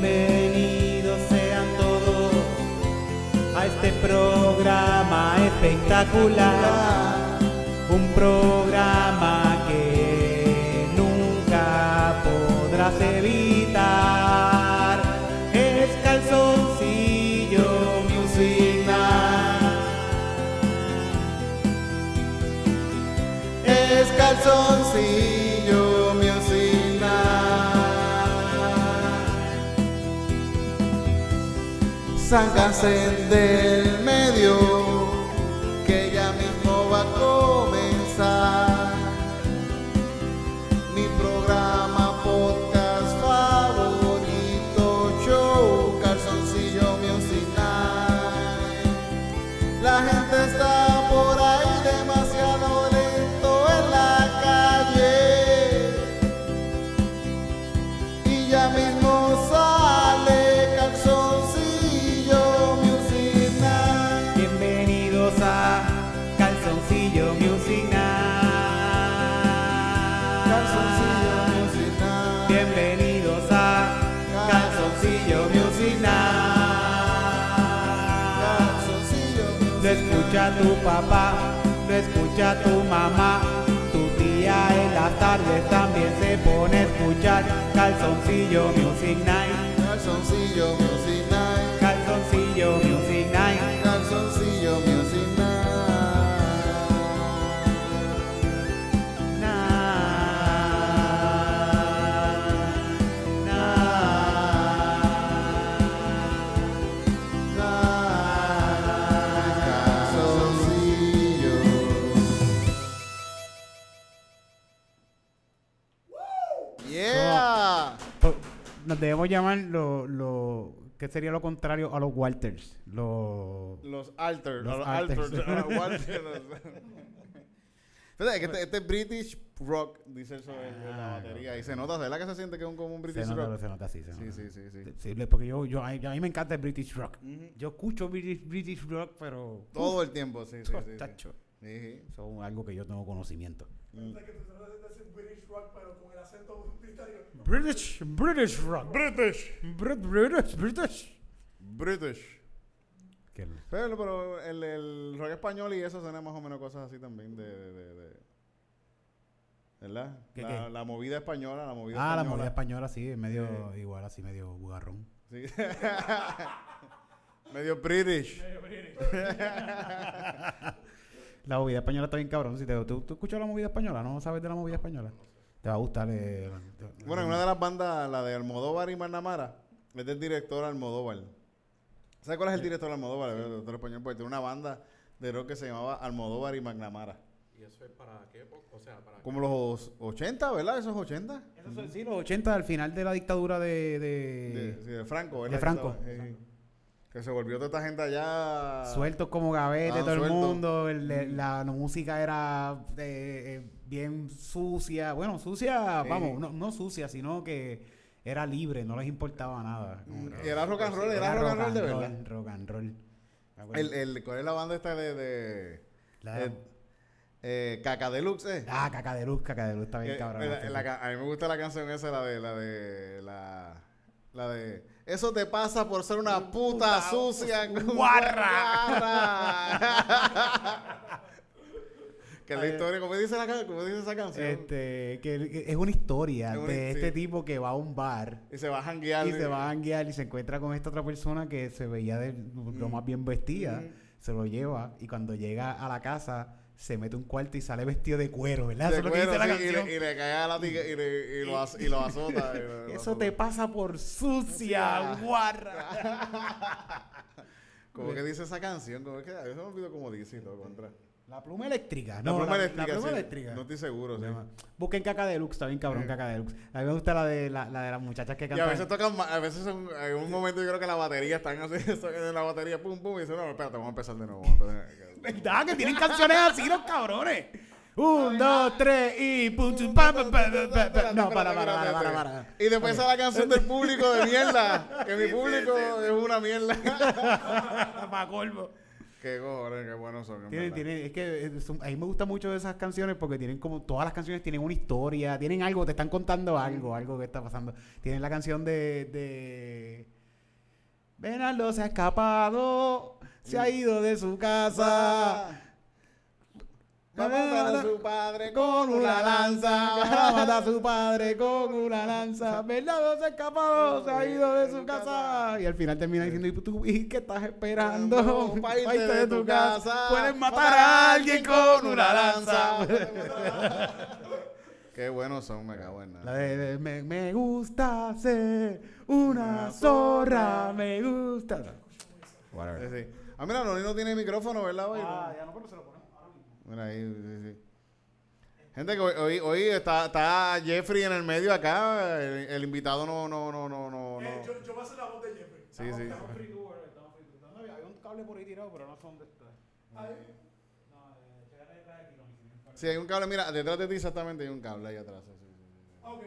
Bienvenidos sean todos a este programa espectacular. Night. Sácanse escucha tu mamá. Tu tía en las tardes también se pone a escuchar Calzoncillo Music Night. Calzoncillo Music Night. Calzoncillo Music Night. Nos debemos llamar lo, lo ¿qué sería lo contrario a los Walters? Los Los alters, Los los, alters. Fíjate, este, este es British rock, dice eso en, en la Ah, batería. Y se nota, ¿verdad que se siente que es un, como un se British nota, rock? se nota así, se Sí, nota. sí, sí, sí. Sí, le- porque yo, yo, a, mí me encanta el British rock. Yo escucho British, British rock, pero Todo el tiempo, sí, sí, sí. sí. Sí, sí. es algo que yo tengo conocimiento. British, British rock. British. Brit- British, British. British. Pero, pero el, el rock español y eso suena más o menos cosas así también de... de, de- de- ¿Verdad? ¿Qué, la, qué? la movida española, la movida Ah, la española. movida española, sí, es medio Sí. igual, así, medio bugarrón. Sí. Medio British. La movida española está bien cabrón. Si te, ¿tú, tú escuchas la movida española? ¿No sabes de la movida española? Te va a gustar. eh, te- Bueno, en una de las bandas, la de Almodóvar y Manamara, es del director Almodóvar. ¿Sabes cuál es el director Almodóvar? El director español, porque tiene una banda de rock que se llamaba Almodóvar y Magnamara. ¿Y eso es para qué época? O sea, para Como los 80, ¿verdad? Esos 80. Esos son, sí, los 80, al final de la dictadura de... de- De, sí, de Franco. de ¿verdad? Franco. Estaba- sí, sí. Que se volvió toda esta gente allá. Sueltos como gavete, todo el mundo. el- el- la, la música era eh, eh, bien sucia. Bueno, sucia, Sí. vamos, no, no sucia, sino que era libre, no les importaba nada. Mm, Era rock and roll, era, rock and roll de verdad. Rock and roll. El, el, ¿Cuál es la banda esta de. de La- eh, eh, Caca Deluxe, eh? ah, Caca de Luz, Caca de Luz está bien cabrón. la- la ca- a mí me gusta la canción esa, la de la de la, la de eso te pasa por ser una puta, Puta sucia guarra. que es la historia, como dice la como dice esa canción. Este, que, es una historia Es una- de sí. este tipo que va a un bar y se va a janguear. y se va a guiar y se encuentra con esta otra persona que se veía de lo Mm. más bien vestida, Mm. se lo lleva y cuando llega a la casa se mete un cuarto y sale vestido de cuero, ¿verdad? de Eso es lo que cuero, dice la sí, y, le, y le cae a la tica y, le- y lo, y lo azota. y lo- lo Eso azota. te pasa por sucia, guarra. ¿Cómo que dice esa canción? ¿Cómo es que? A veces me olvido cómo dice todo contra. La pluma eléctrica. La No, pluma eléctrica. La pluma sí. eléctrica. No estoy seguro, sí. Busquen Caca Deluxe, está bien cabrón Sí. Caca Deluxe. A mí me gusta la de, la, la de las muchachas que Y a cantan. veces tocan, a veces son, en un momento yo creo que la batería están así, en la batería, pum, pum, y dicen, no, espérate, vamos a empezar de nuevo. vamos a empezar". ¿Verdad? Que tienen canciones así los cabrones. Un, dos, tres y pa, pa, pa, pa, pa, pa. No, para, para, para, para, para. Y después sale la canción del público de mierda, que mi público es una mierda. Para colmo. Qué cojones, qué buenos son. en Tienen, verdad. tienen, es que eh, son- a mí me gustan mucho esas canciones porque tienen como todas las canciones tienen una historia, tienen algo, te están contando algo, algo que está pasando. Tienen la canción de, de Bernardo se ha escapado, se ha ido de su casa Va a matar a su padre con una lanza, va a matar a su padre con una lanza. Bernardo se ha escapado, se ha ido de su casa. Y al final termina diciendo, ¿y tú y qué estás esperando? Pa' irte de tu casa. Puedes matar a alguien con una lanza. Qué buenos son, me cago en La nada. de, de, me, me gusta ser una zorra, me gusta. Sí, sí. Ah, mira, Noni no tiene micrófono, ¿verdad? Hoy? Ah, ya no, pero se lo ponemos ahora mismo. Mira ahí, sí, sí. Gente que hoy, hoy, hoy está, está Jeffrey en el medio acá. El, el invitado no, no, no, no, no. no. Eh, yo, yo voy a hacer la voz de Jeffrey. Sí, sí. Estamos free tour, estamos free tour. ¿Dónde había? Hay un cable por ahí tirado, pero no sé dónde está. Ahí. No, eh, detrás de no, no, Sí, hay un cable, mira, detrás de ti exactamente hay un cable ahí atrás. sí, sí, sí, sí. Ah, ok.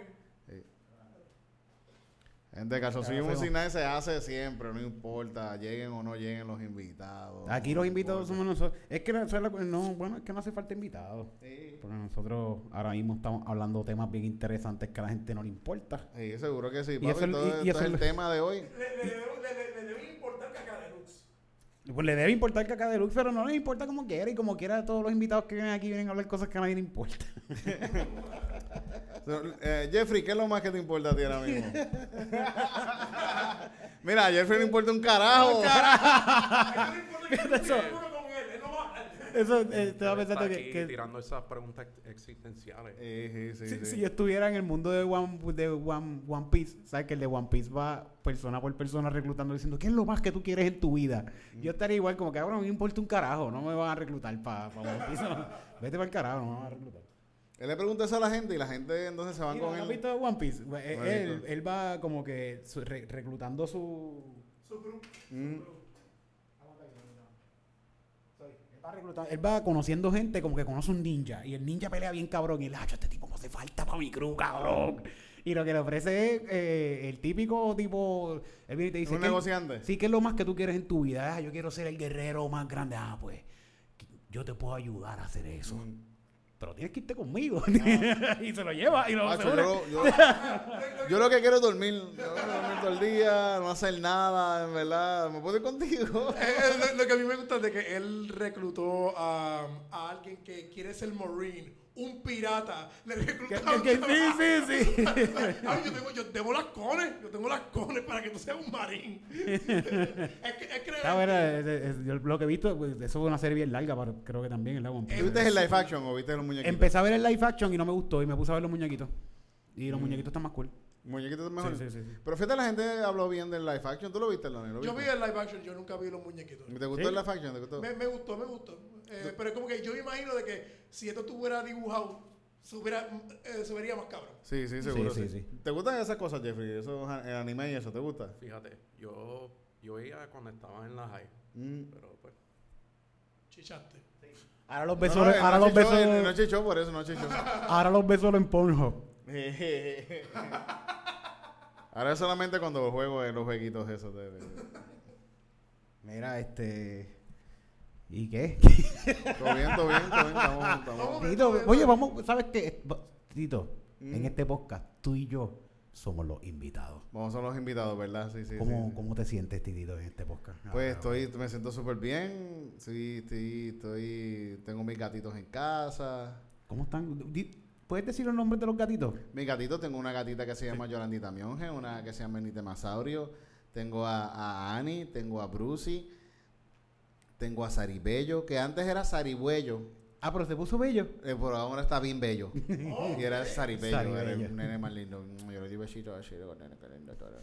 Gente, calzoncillo fuimos. musical se hace siempre, no importa, lleguen o no lleguen los invitados. Aquí no los invitados importa. somos nosotros. Es que no, eso es la- no, bueno, es que no hace falta invitados. Sí. Porque nosotros ahora mismo estamos hablando de temas bien interesantes que a la gente no le importa. Sí, seguro que sí. Y eso es- todo y- y esto eso es es- el tema de hoy. Le, le, debo- le, le, le debe importar caca de luz. Pues le debe importar Caca de Lux, pero no le importa como quiera. Y como quiera, todos los invitados que vienen aquí vienen a hablar cosas que a nadie le importa. So, eh, Jeffrey, ¿qué es lo más que te importa a ti ahora mismo? Mira, a Jeffrey no importa un carajo. Yo Eso. eh, te va Él está pensando que, que tirando esas preguntas existenciales. Sí, sí, sí, si, sí. si yo estuviera en el mundo de One, de One, One Piece, ¿sabes? Que el de One Piece va persona por persona reclutando diciendo, ¿qué es lo más que tú quieres en tu vida? Yo estaría igual como que, ahora no me importa un carajo, no me van a reclutar para One Piece. no. Vete para el carajo, no me van a reclutar. Él le pregunta eso a la gente y la gente entonces se van ¿Y con ¿no ¿Has él. visto One Piece? Pues, No él, visto. él va como que su- re- reclutando su... Su grupo. Mm. Él va, reclutando- él va conociendo gente como que conoce un ninja y el ninja pelea bien cabrón y él, "Acho, este tipo me hace falta para mi crew, cabrón. Y lo que le ofrece es eh, el típico tipo, él viene y te ¿Es dice, un "¿Qué- negociante? Sí, ¿qué es lo más que tú quieres en tu vida? Ah, yo quiero ser el guerrero más grande. Ah, pues yo te puedo ayudar a hacer eso. Mm. Pero tienes que irte conmigo. y se lo lleva y lo Macho, yo, yo, yo lo que quiero es dormir. Yo quiero dormir todo el día, no hacer nada, en verdad. ¿Me puedo ir contigo? Eh, lo, lo que a mí me gusta es de que él reclutó a, a alguien que quiere ser marine, un pirata. Le reclutó Que- sí, sí, sí. Ay, yo, tengo, yo tengo las cones, yo tengo las cones para que tú seas un marín. es que, es que Está bueno, es- es- yo lo que he visto, pues, eso fue una serie bien larga, pero creo que también es la One Piece. ¿Tú viste el live action o viste los muñequitos? Empecé a ver el live action y no me gustó y me puse a ver los muñequitos. Y los muñequitos están más cool. ¿Muñequitos mejor? Sí, sí. Pero fíjate, la gente habló bien del live action. ¿Tú lo viste, Lonnie? ¿Lo yo vi el live action, yo nunca vi los muñequitos. ¿Te gustó ¿Sí? el live action? ¿Te gustó? Me, me gustó, me gustó. Eh, pero es como que yo me imagino de que si esto estuviera dibujado, se, hubiera, eh, se vería más cabrón. Sí, sí, seguro. Sí, Sí, sí, sí. ¿Te gustan esas cosas, Jeffrey? Eso, el anime y eso, ¿te gusta? Fíjate, yo, yo veía cuando estaba en la high, Mm. pero pues Chichaste. Ahora los besos, no, ahora no los chichó, besos, No chichó, por eso no chichó. ahora los besos en Pornhub. Ahora es solamente cuando juego en los jueguitos esos de... Mira, este. ¿Y qué? Todo bien, todo bien, todo bien. Estamos, estamos- Tito, oye, vamos, ¿sabes qué? Tito, Mm. en este podcast, tú y yo somos los invitados. Vamos a los invitados, ¿verdad? Sí, sí. ¿Cómo, sí. ¿Cómo te sientes, Titito, en este podcast? Pues Ah, estoy, me siento súper bien. Sí, estoy, estoy, tengo mis gatitos en casa. ¿Cómo están? ¿Puedes decir los nombres de los gatitos? Mis gatitos, tengo una gatita que se llama Yolandita Mionge, una que se llama Nitemasaurio. Tengo a, a Annie, tengo a Brucey, tengo a Saribello, que antes era Sarigüello, Ah, pero se puso bello. eh, pero ahora está bien bello. y era Saribello, era Saribello. el nene más lindo. Yo le di besito así, le digo, nene, qué lindo todo.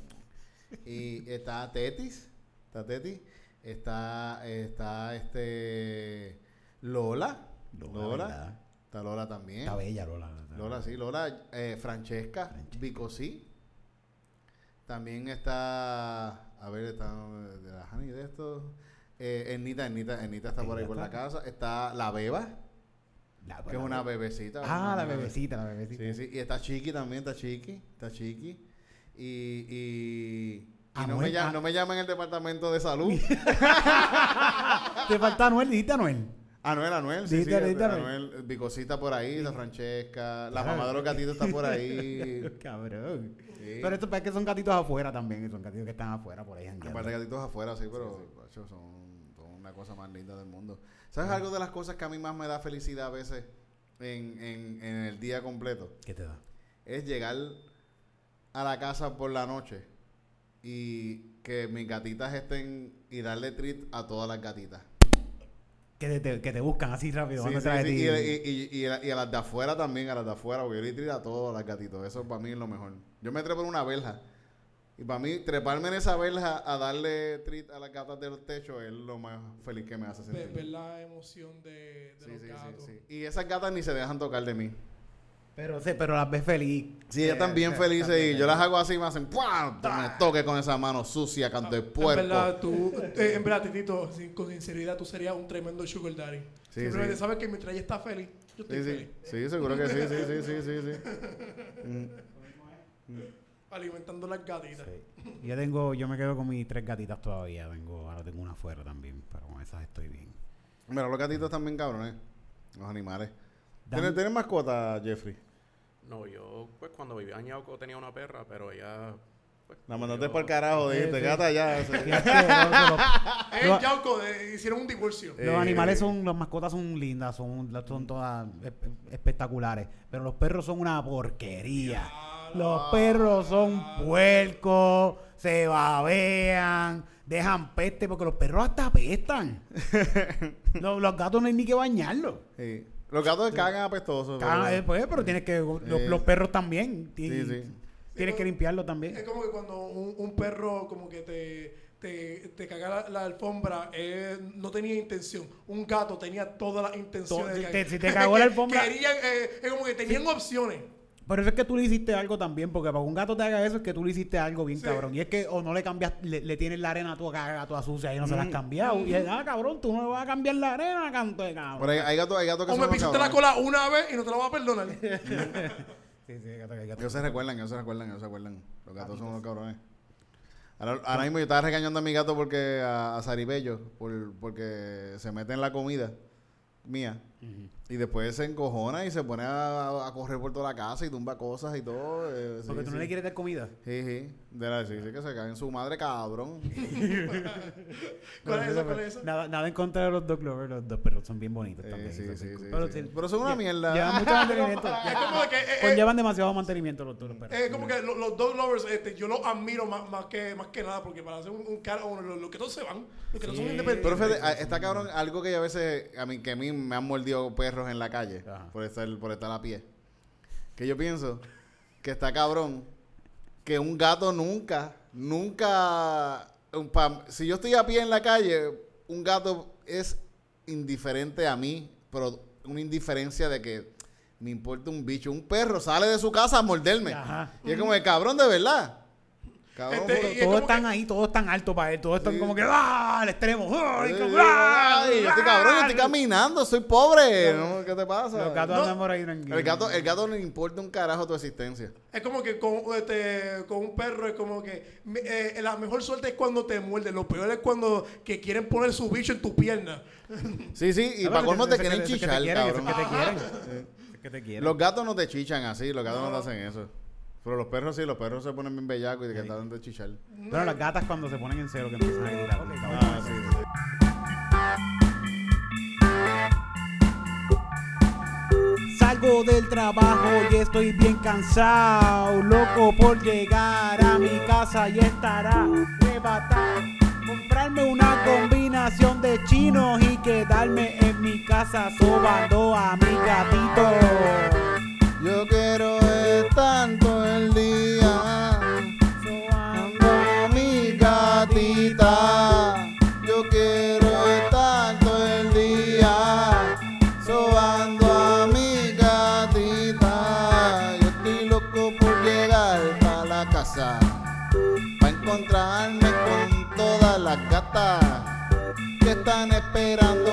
Y está Tetis, está Tetis, está, está este Lola, Lola. Está Lola también. Está bella, Lola. Lola, sí, Lola, eh, Francesca, Francesca. Bicosí. También está, a ver, está de la Hani de esto. Eh, Ernita, Ernita, Ernita está por ahí por la casa. Está la Beba, La- que es una bebecita. Ah, una la bebecita, la bebecita. Sí, sí. Y está Chiqui también, está Chiqui, está Chiqui. Y, y Y no me, llaman, ah. no me llaman en el departamento de salud. Te falta Anuel, dijiste Anuel. Anuel, Anuel, sí, sí. Anuel, Bicosita por ahí, la Francesca, la Ah. mamá de los gatitos está por ahí. Cabrón. Sí. Pero esto es que son gatitos afuera también, son gatitos que están afuera por ahí. De gatitos afuera, sí, pero macho, son, son una cosa más linda del mundo. ¿Sabes algo de las cosas que a mí más me da felicidad a veces en, en, en el día completo? ¿Qué te da? Es llegar a la casa por la noche y que mis gatitas estén y darle treat a todas las gatitas. Que te, que te buscan así rápido. Sí, sí, detrás de sí, ti. Y, y- y- y a, y a las de afuera también, a las de afuera, porque yo le a todas las gatitos. Eso para mí es lo mejor. Yo me trepo en una verja. Y para mí, treparme en esa verja a darle treat a las gatas del techo es lo más feliz que me hace sentir. ver la emoción de, de Sí, los sí, gatos. sí, sí. Y esas gatas ni se dejan tocar de mí. Pero, sí, pero las ves feliz. Sí, ellas están bien Eh, felices y yo las hago así y me hacen ¡pum! Me toque con esa mano sucia, canto de En puerco. verdad, tú, eh, en verdad, Titito, sin- con sinceridad, tú serías un tremendo sugar daddy. Sí, Simplemente sí. sabes que mientras ella está feliz, yo estoy Sí, feliz. sí. Sí, seguro que sí, sí, sí, sí, sí, sí. Mm. Alimentando las gatitas. Sí. Yo tengo, yo me quedo con mis tres gatitas todavía. Tengo, ahora tengo una afuera también, pero con esas estoy bien. Mira, los gatitos también cabrones. Los animales. ¿Tienes, ¿Tienes mascota, Jeffrey? No, yo, pues cuando vivía en Yauco tenía una perra, pero ella. Pues, La mandaste para el carajo, dijiste, sí. gata ya. En Los- Yauco eh, hicieron un divorcio. Eh, Los animales son, las mascotas son lindas, son, son todas espe- espectaculares. Pero los perros son una porquería. Los perros son puercos, se babean, dejan peste, porque los perros hasta apestan. los, los gatos no hay ni que bañarlos. Sí. Los gatos cagan apestosos. Cagan, pero- eh, pues, pero tienes que. Los, Eh. los perros también. ti- Sí, sí. Tienes que limpiarlo Es también. como que cuando un, un perro como que te, te, te caga la, la alfombra, eh, no tenía intención. Un gato tenía todas las intenciones. To- de si cagar. te- si te cagó la alfombra- Querían, eh, es como que tenían opciones. Por eso es que tú le hiciste algo también, porque para que un gato te haga eso es que tú le hiciste algo bien Sí. cabrón. Y es que o no le cambias, le, le tienes la arena a tu caga toda sucia y no se Mm. la has cambiado. Y es, ah, cabrón, tú no le vas a cambiar la arena, canto de cabrón. Pero hay, hay gatos, hay gatos que O me pisaste la cola una vez y no te la voy a perdonar. Sí, sí, gato, gato. Ellos se recuerdan, ellos se recuerdan, ellos se recuerdan. Los gatos son unos cabrones. Ahora, ahora mismo yo estaba regañando a mi gato porque a, a Saribello, por, porque se mete en la comida mía. Y después se encojona y se pone a, a correr por toda la casa y tumba cosas y todo. eh, sí, Porque tú no sí. le quieres dar comida. Sí, sí. De la, sí, sí, que se cae en su madre, cabrón. ¿Cuál es esa? ¿Cuál es esa? Nada, nada en contra de los dog lovers, los dos perros son bien bonitos Eh, también. sí, Eso sí, sí, Pero, sí. sí, Pero son una mierda. Llevan mucho mantenimiento. Es como que, eh, eh, Conllevan demasiado mantenimiento los, los perros. Es como que lo- los dog lovers, este, yo los admiro más, más, que, más que nada, porque para hacer un, un cara, bueno, los, los que todos se van, los que no son Sí. independientes. Pero está cabrón algo que yo a veces, a mí, que a mí me han mordido perros en la calle Ajá. por estar, por estar a pie. Que yo pienso que está cabrón que un gato nunca, nunca, un pa- si yo estoy a pie en la calle, un gato es indiferente a mí, pero una indiferencia de que me importa un bicho. Un perro sale de su casa a morderme. Ajá. Y es como el cabrón de verdad. Cabrón, Este, es Todos están que- ahí, todos están altos para él, todos están Sí. como que ¡ah! al extremo. ¡ay! Ay, como, ¡ah! ay, yo estoy cabrón, yo estoy caminando, soy pobre. ¿no? ¿Qué te pasa? Los gatos No. andan por ahí tranquilos. El gato, el gato no le importa un carajo tu existencia. Es como que con, este, con un perro es como que eh, la mejor suerte es cuando te muerden. Lo peor es cuando que quieren poner su bicho en tu pierna. Sí, sí, y Ah, para colmo te quieren chichar, cabrón. que te quieren. Eso es que te quieren. Los gatos no te chichan así, los gatos no, te hacen eso. Pero los perros sí, los perros se ponen bien bellacos y te Sí. tratan de chichar. Bueno, las gatas cuando se ponen en cero que empiezan a gritar. Ah, sí, sí. Salgo del trabajo y estoy bien cansado, loco por llegar a mi casa y estará arrebatado. Comprarme una combinación de chinos y quedarme en mi casa sobando a mi gatito. Yo quiero todo el día Sobando a mi gatita. Yo quiero estar todo el día sobando a mi gatita. Yo estoy loco por llegar a la casa para encontrarme con todas las gatas que están esperando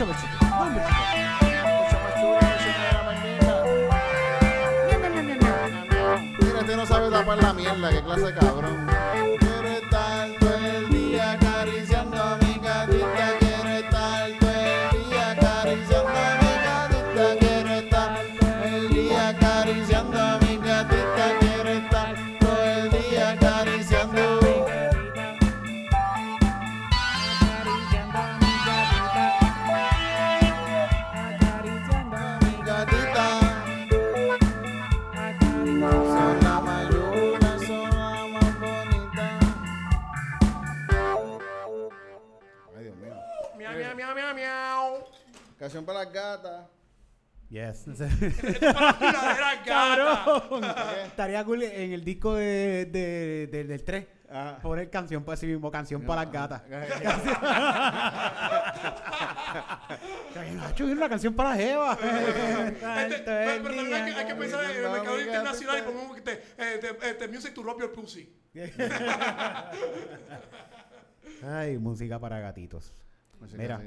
Mira, este no sabe tapar la mierda, qué clase de cabrón. Canción para las gatas. Yes. Cabrón. Estaría cool en el disco de, de- de- del 3. Ajá. Poner canción para sí mismo, canción para las gatas. Ay, Nacho, una canción para la jeva. Este, pero, pero también hay que, hay que pensar en el No, mercado internacional y ponemos este, music to rub your pussy. Ay, música para gatitos. Mira.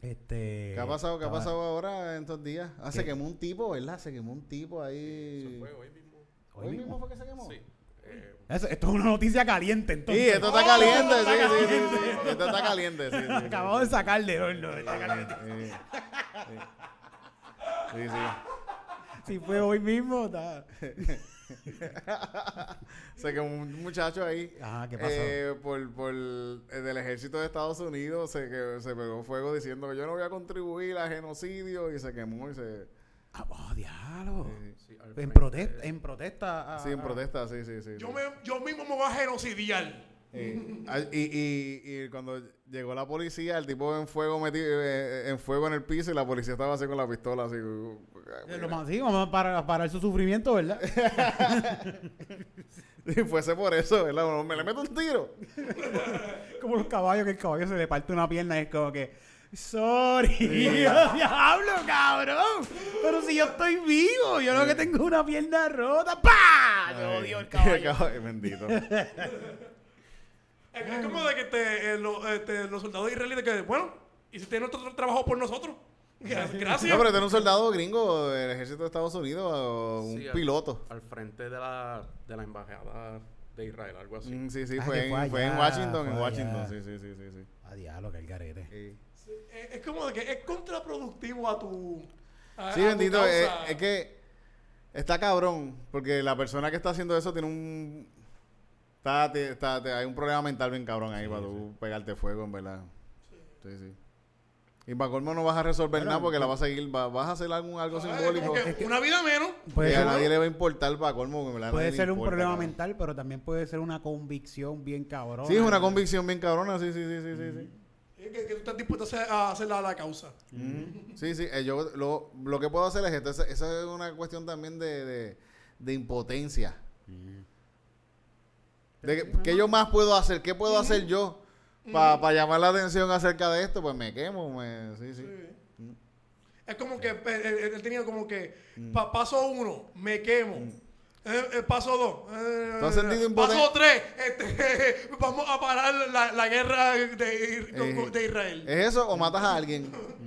Sí. Este. ¿Qué ha pasado? ¿Qué ha pasado ahora en estos días? Ah, se ¿Qué? quemó un tipo, ¿verdad? Se quemó un tipo ahí. Eso fue hoy mismo. Hoy ¿Hoy mismo. mismo fue que se quemó? Sí. Eh, Eso- esto es una noticia caliente, Sí, entonces. esto está caliente, sí, sí, sí, sí. Esto está caliente, sí. sí, sí. Acabamos de sacar de horno. está caliente. Sí, sí. Sí, sí. Si fue hoy mismo, está. Se quemó un muchacho ahí. Ajá, ¿qué pasó? eh, por, por eh, del ejército de Estados Unidos se, que, se pegó fuego diciendo que yo no voy a contribuir a genocidio y se quemó y se... Ah, oh, diablo. sí, sí, al En protesta, en protesta. a- sí, en protesta, sí, sí, sí. Yo, sí. me, yo mismo me voy a genocidiar. Eh, ah, y, y, y cuando llegó la policía, el tipo en fuego metido, eh, en fuego en el piso y la policía estaba así con la pistola así. uh, Eh, Lo más, sí, vamos a parar, su sufrimiento, ¿verdad? Y fuese por eso, ¿verdad? Me le meto un tiro. como los caballos, que el caballo se le parte una pierna y es como que. Sorry, diablo, cabrón. Pero si yo estoy vivo, yo lo que tengo es una pierna rota. ¡Pah! Yo odio el caballo. Caballo, Bendito. Es, es como de que te, eh, lo- este, los soldados israelíes que, bueno, hiciste nuestro tra- trabajo por nosotros. Gracias. No, pero este era un soldado gringo del ejército de Estados Unidos, o un sí, al- piloto. Al, frente de la, de la embajada de Israel, algo así. Mm, sí, sí, Ah, fue, en, fue fue en Washington, en Washington, sí, sí, sí, sí, sí. A diablo, que el garete. Sí. Es, es como de que es contraproductivo a tu. a- Sí, a bendito. eh, causa. Es, que está cabrón, porque la persona que está haciendo eso tiene un. Está, te- está- te- hay un problema mental bien cabrón ahí para tú pegarte fuego, en verdad. Sí, sí. Y para colmo no vas a resolver nada porque la vas a seguir, va- vas a hacer algún, algo Ah, simbólico que una vida menos. Puede que a ser, nadie le va a importar para colmo. que puede ser un importa, problema cabrón. mental, pero también puede ser una convicción bien cabrón. Sí, es una convicción bien cabrona, sí, sí, sí, sí, sí. sí. Es que, que tú estás dispuesto a hacer, a hacer la, la causa. Sí, sí, eh, yo lo, lo que puedo hacer es esto. Esa, esa es una cuestión también de, de, de impotencia. De que, ¿Qué yo más puedo hacer? ¿Qué puedo hacer yo para llamar la atención acerca de esto? Pues me quemo, me, sí, sí. Es como que eh, él, tenía como que Mm. pa- paso uno, me quemo. Eh, eh, paso dos. eh, ¿Tú has sentido impoten- paso tres, este, vamos a parar la, la guerra de, Eh, de Israel. ¿Es eso o matas a alguien?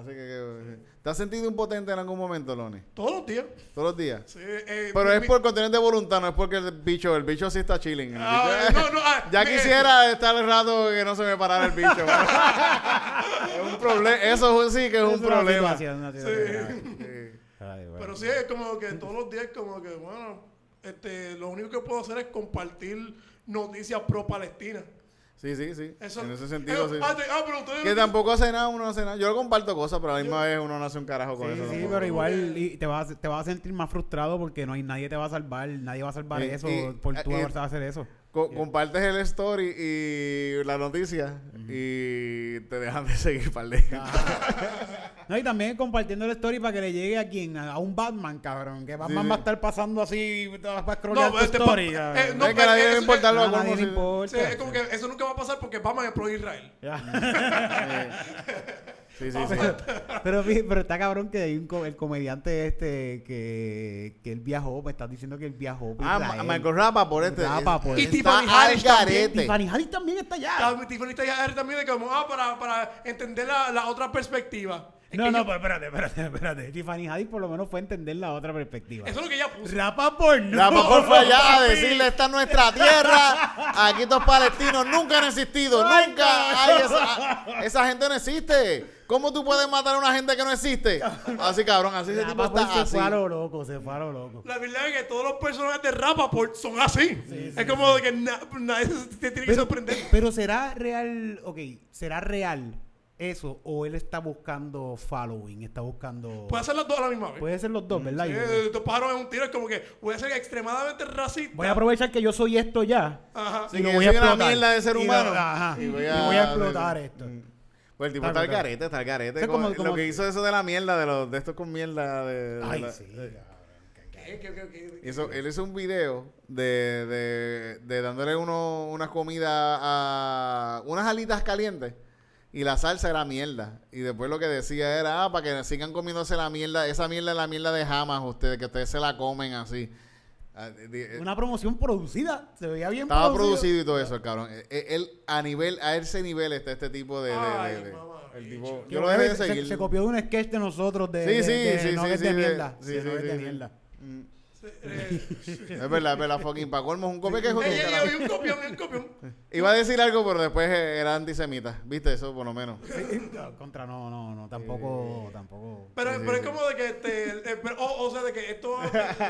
Así que, que- ¿te has sentido impotente en algún momento, Loni? Todos los días. Todos los días. Sí, eh, Pero es por contener de voluntad, no es porque el bicho, el bicho sí está chilling. Ah, bicho- no, no, ah, ya me- quisiera estar el rato que no se me parara el bicho. es un problema, eso sí que es un una problema. situación, una situación. Sí. Ay, bueno. Pero sí, es como que todos los días, como que, bueno, este, lo único que puedo hacer es compartir noticias pro Palestina. Sí, sí, sí. Eso, en ese sentido, eh, sí. ah, te- ah, pero ustedes- Que tampoco hace nada, uno no hace nada. Yo comparto cosas, pero a la misma vez uno no hace un carajo con Sí, eso. sí, tampoco. pero igual y te, vas, a- te vas a sentir más frustrado porque no hay nadie te va a salvar, nadie va a salvar Y- eso y- por tú y- hacer eso. Co- Compartes el story y la noticia y te dejan de seguir par de No, y también compartiendo la story para que le llegue a quien, a un Batman, cabrón. Que Batman sí. va a estar pasando así para scrollear No, tu este story. eh, no, es que a nadie le importa lo si- importa. Sí, es como que eso nunca va a pasar porque Batman es pro Israel. Sí, sí, sí. Pero, pero está cabrón que hay un co- el comediante este que, que él viajó, me estás diciendo que él viajó. por Ah, Israel. Michael Rapa por este. Rapaport. Y está Tiffany Haddish también. Tiffany Haddish también está allá. Tiffany también de como, ah, para, para entender la, la otra perspectiva. Es No, que no, yo- pero espérate, espérate, espérate. Tiffany Haddish por lo menos fue a entender la otra perspectiva. Eso es lo que ella puso. Rapaport no. Rapaport fue allá a decirle esta es nuestra tierra, aquí estos palestinos nunca han existido, Ay, nunca no. hay esa, esa gente no existe. ¿Cómo tú puedes matar a una gente que no existe? Así cabrón, así ese tipo Rapaport está se así. fue a lo loco, se fue a lo loco. La verdad es que todos los personajes de Rappaport son así. es como de que na- nadie se te tiene que Pero, sorprender. pero será real, ok, será real eso o él está buscando following, está buscando... Puede hacer las dos a la misma vez. Puede ser los dos, ¿verdad? Yo- Eh, estos pájaros en un tiro es como que voy a ser extremadamente racista. Voy a aprovechar que yo soy esto ya. Ajá. Sí, y lo que voy yo a soy una explotar. mierda de ser Y lo- humano. ajá. Y Y voy a- explotar esto. Pues el tipo está al claro. garete, está al es con- como- como- Lo que hizo eso de la mierda, de, los, de estos con mierda. De, de Ay, la- sí. de- ¿Qué? ¿Qué? ¿Qué? ¿Qué? Hizo- él hizo un video de, de, de dándole uno, una comida a unas alitas calientes y la salsa era mierda. Y después lo que decía era, ah, para que sigan comiéndose la mierda, esa mierda es la mierda de jamas, ustedes, que ustedes se la comen así. Ah, di- Una promoción producida. Se veía bien Estaba producido y todo eso, el cabrón. Eh, eh, Él, a nivel, a ese nivel está este tipo de... de- Ay, el tipo- yo lo dejé de se- seguir. Se, copió de un sketch de nosotros de, Sí, sí, de sí, sí, sí, de sí, mierda. sí, de sí, sí. mierda. Mm. Eh, Es verdad, es verdad, fucking pa' colmo es un copia que es ey, ey, un copión, un copión. Iba a decir algo, pero después eh, era antisemita. ¿Viste eso, por lo menos? No, Contra, no, no, no, tampoco, tampoco. Pero, Sí, pero sí, es como de que, este, pero- o, o sea, de que esto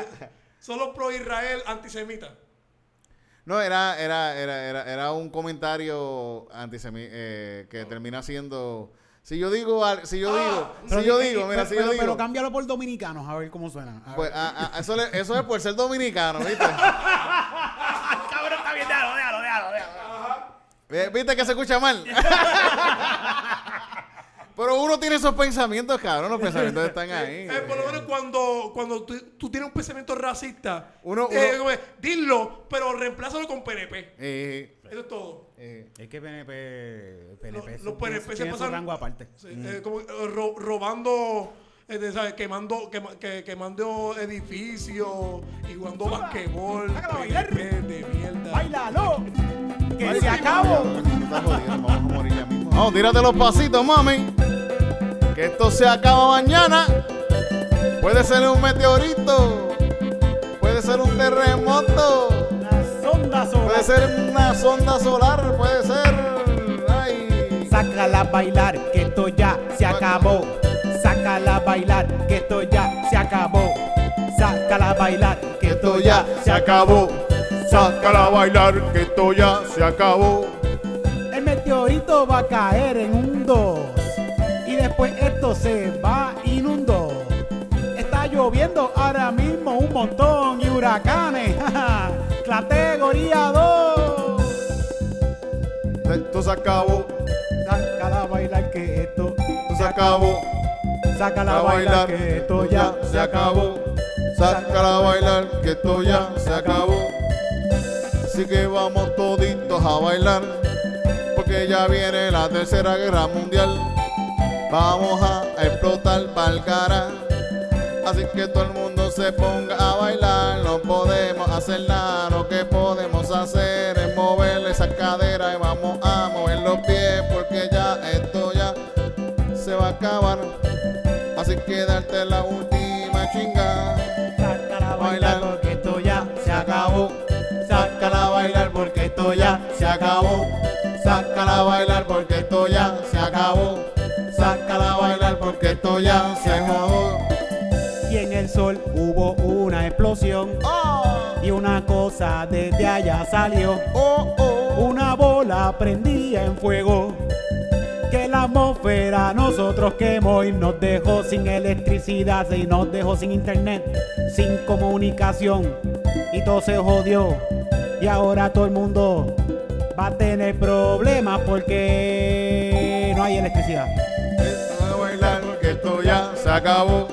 son los pro Israel antisemitas. No, era, era, era, era, era un comentario antisemita eh, que termina siendo... Si yo digo, al- si yo Ah, digo, Pero si yo di- digo, mira, pero, si yo pero- digo... pero cámbialo por dominicanos, a ver cómo suena. A Pues ver. a- a- eso, le- eso es por ser dominicano, ¿viste? Cabrón, está bien, déjalo, déjalo, déjalo, déjalo. Eh, ¿Viste que se escucha mal? Pero uno tiene esos pensamientos, cabrón. Los pensamientos están ahí. Eh, por lo menos cuando, cuando tú, tú tienes un pensamiento racista, Uno- eh, uno- dilo, pero reemplázalo con PNP. Eh, Eso es todo. eh, Es que PNP, PNP, Los- PNP se pasan- rango aparte. Sí, eh, como, eh, ro- robando, eh, de- ¿sabes? Quemando, quema- que- quemando edificios y jugando basquetbol. PNP de mierda. ¡Báilalo! ¡Que Ay, se acabó! Vamos a morir ya mismo. Vamos, tírate los pasitos, mami. Que esto se acaba mañana. Puede ser un meteorito. Puede ser un terremoto. Una sonda Puede solar. ser una sonda solar. Puede ser. Ay. Sácala a bailar, que esto ya se acabó. Sácala a bailar, que esto ya se acabó. Sácala a bailar, que esto ya se acabó. Sácala a bailar, que esto ya se acabó. Meteorito va a caer en un 2 y después esto se va inundó. Está lloviendo ahora mismo un montón y huracanes. Categoría 2. Esto se acabó. Sácala a bailar que esto Esto se acabó. Sácala a bailar que esto ya se acabó. Sácala a bailar, que esto ya se acabó. Así que vamos toditos a bailar, porque ya viene la tercera guerra mundial. Vamos a explotar palcara. Así que todo el mundo se ponga a bailar. No podemos hacer nada. Lo que podemos hacer es mover esa cadera y vamos a mover los pies porque ya esto ya se va a acabar. Así que darte la última chinga. Sácala a bailar porque esto ya se acabó. Sácala a bailar porque esto ya se acabó. Sácala a bailar porque esto ya se acabó. Sácala a bailar porque esto ya se acabó. Y en el sol hubo una explosión. Y una cosa desde allá salió. Oh, oh. Una bola prendía en fuego. Que la atmósfera nosotros quemó y nos dejó sin electricidad y nos dejó sin internet, sin comunicación. Y todo se jodió. Y ahora todo el mundo va a tener problemas porque no hay electricidad. Sácala a bailar porque esto ya se acabó.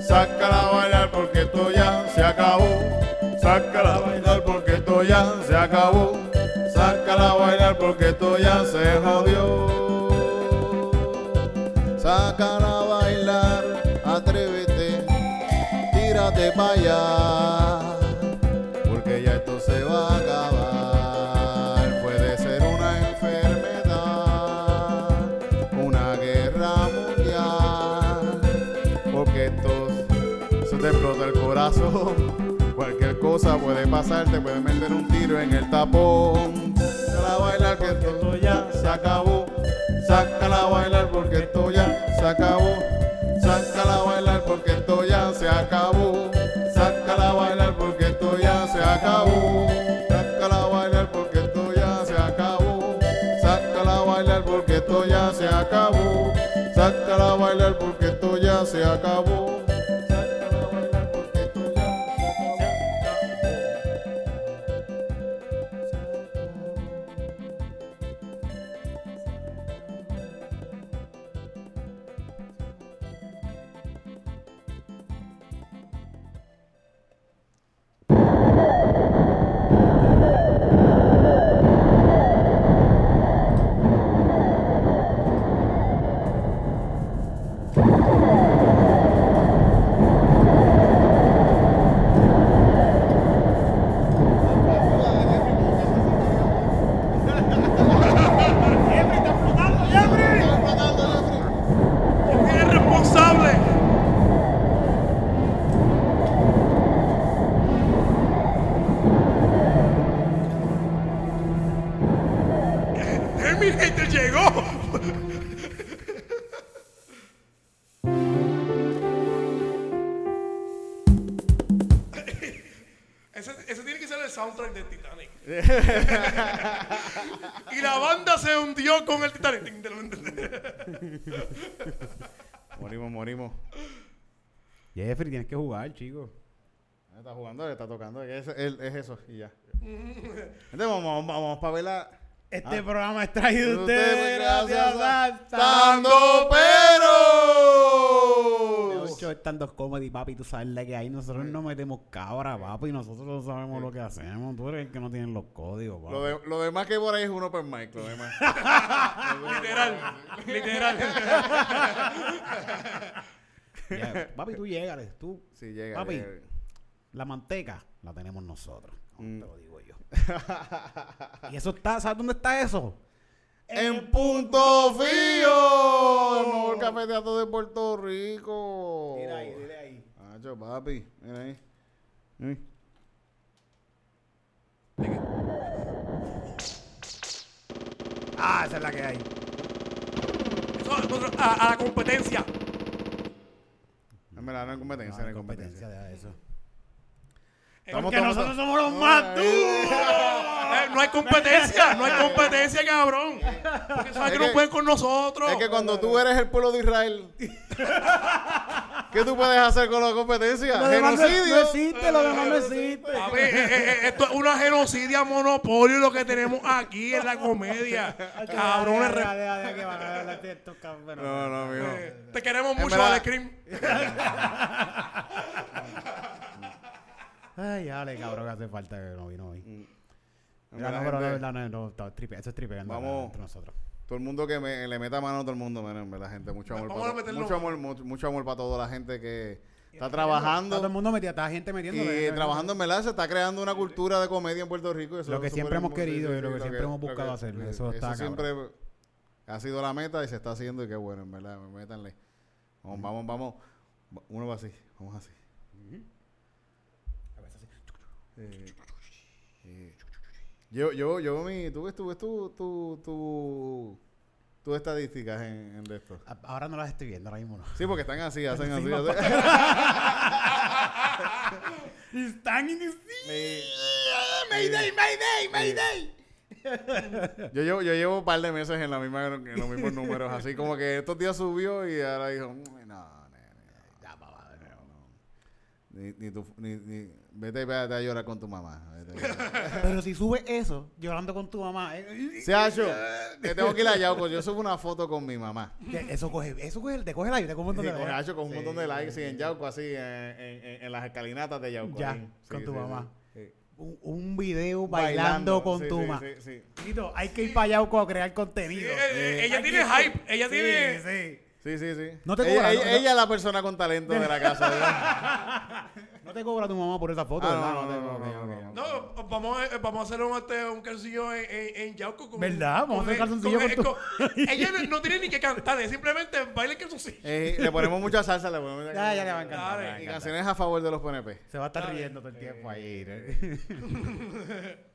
Sácala a bailar porque esto ya se acabó. Sácala a bailar porque esto ya se acabó. Sácala a bailar porque esto ya se jodió. Sácala a bailar, atrévete, tírate para allá. Corazón. Cualquier cosa puede pasar, te puede meter un tiro en el tapón. Sácala a bailar que esto ya se acabó. Sácala a bailar porque esto ya se acabó. Sácala a bailar porque esto ya se acabó. Sácala a bailar porque esto ya se acabó. Sácala a bailar porque esto ya se acabó. Sácala a bailar porque esto ya se acabó. Sácala a bailar porque esto ya se acabó. Morimos, morimos. Jeffrey, tienes que jugar, chico. Está jugando, le está tocando. Es, es- es eso y ya. Entonces vamos, vamos, vamos para ver la. Este Ah. programa es traído de Ustedes, ustedes gracias a Tando Pero. Ocho estando comedy, papi, tú sabes la que hay. Nosotros no metemos cabra, papi. Nosotros no sabemos lo que hacemos. Tú eres el que no tiene los códigos, papi. Lo, de- lo demás que hay por ahí es uno per mic, lo demás. literal, literal. Ya, papi, tú llégales. Tú, Sí, llega. Papi. llega. la manteca la tenemos nosotros. Mm. Te lo digo yo. y eso está, ¿sabes dónde está eso? En Punto Fío, el mejor cafeteato de Puerto Rico. Mira ahí, dile ahí. Acho, papi, mira ahí. Ahí. Ah, esa es la que hay. Eso, nosotros, a, a la competencia. En verdad, no hay competencia, no hay competencia. de eso. Estamos Porque tomando- nosotros somos los más duros. Eh, no hay competencia, no hay competencia, cabrón. Porque sabes Es que no que- pueden con nosotros. Es que cuando tú eres el pueblo de Israel, ¿qué tú puedes hacer con la competencia? Lo demás no, no Genocidio. existe, lo demás no existe. A ver, eh, eh, esto es una genocidia monopolio lo que tenemos aquí en la comedia. Cabrones, que. No, no, eh, te queremos mucho, Alex Cream. Ay, dale, cabrón, que hace falta que no vino hoy. No, pero la gente, verdad no, no, está tripe, eso es tripe anda Vamos. entre nosotros. Todo el mundo que me- le meta mano a todo el mundo, miren, en verdad, gente. Mucho amor, Vamos para a mucho amor, mucho, mucho amor para toda la gente que está Está todo trabajando. el mundo metía, está gente metiendo. Y trabajando en verdad se está creando una cultura de comedia en Puerto Rico. eso Lo que siempre hemos querido y lo que siempre hemos buscado hacer, eso está siempre ha sido la meta y se está haciendo y qué bueno, en verdad. Métanle. Vamos, vamos, vamos. Uno va así, vamos así. Eh, eh. Yo, yo, yo, mi, tú ves, tú ves tu, tu, tu, tu estadísticas en, en de esto. A- Ahora no las estoy viendo, ahora mismo no. Sí, porque están así, hacen así. Sí, hacen- Están en Eh, Mayday, Mayday, Mayday. Yo llevo, yo llevo un par de meses en, la misma, en los mismos números, así como que estos días subió y ahora dijo, "Mm, no, ya, papá, de nuevo, no". Ni, ni tú, ni, ni, vete, vete a llorar con tu mamá. vete. Pero si subes eso, llorando con tu mamá, eh, Se ha hecho, que tengo que ir a Yauco, yo subo una foto con mi mamá. que eso coge, eso coge, te coge el aire, te coge un Sí, montón de con, likes. Hacho, con un Sí, montón de likes sí, en. Yauco, así, en, en, en- en las escalinatas de Yauco. Ya, con tu mamá. sí. Un, un video bailando, con sí, tu sí, mamá. sí. Tito, hay que ir para Yauco a crear contenido. Eh, eh, ella tiene que- hype, ella Sí, tiene... sí. Sí, sí, sí. No te ella, cobra, ella, no- ella es la persona con talento de la casa. ¿verdad? No te cobra tu mamá por esa foto, Ah, ¿verdad? no, no, te no, cobra, no, ok, no, ok. No, vamos a, vamos a hacer un, este, un calzoncillo en, en, en Yauco. Con, ¿Verdad? Vamos a hacer calzoncillo con tu- Ella no, no tiene ni que cantar, es simplemente baila el calzoncillo. Eh, le ponemos mucha salsa, le ponemos mucha Ya, ya le va a encantar. Dale. le va a Y encantar. canciones a favor de los PNP. Se va a estar riendo todo el tiempo ahí.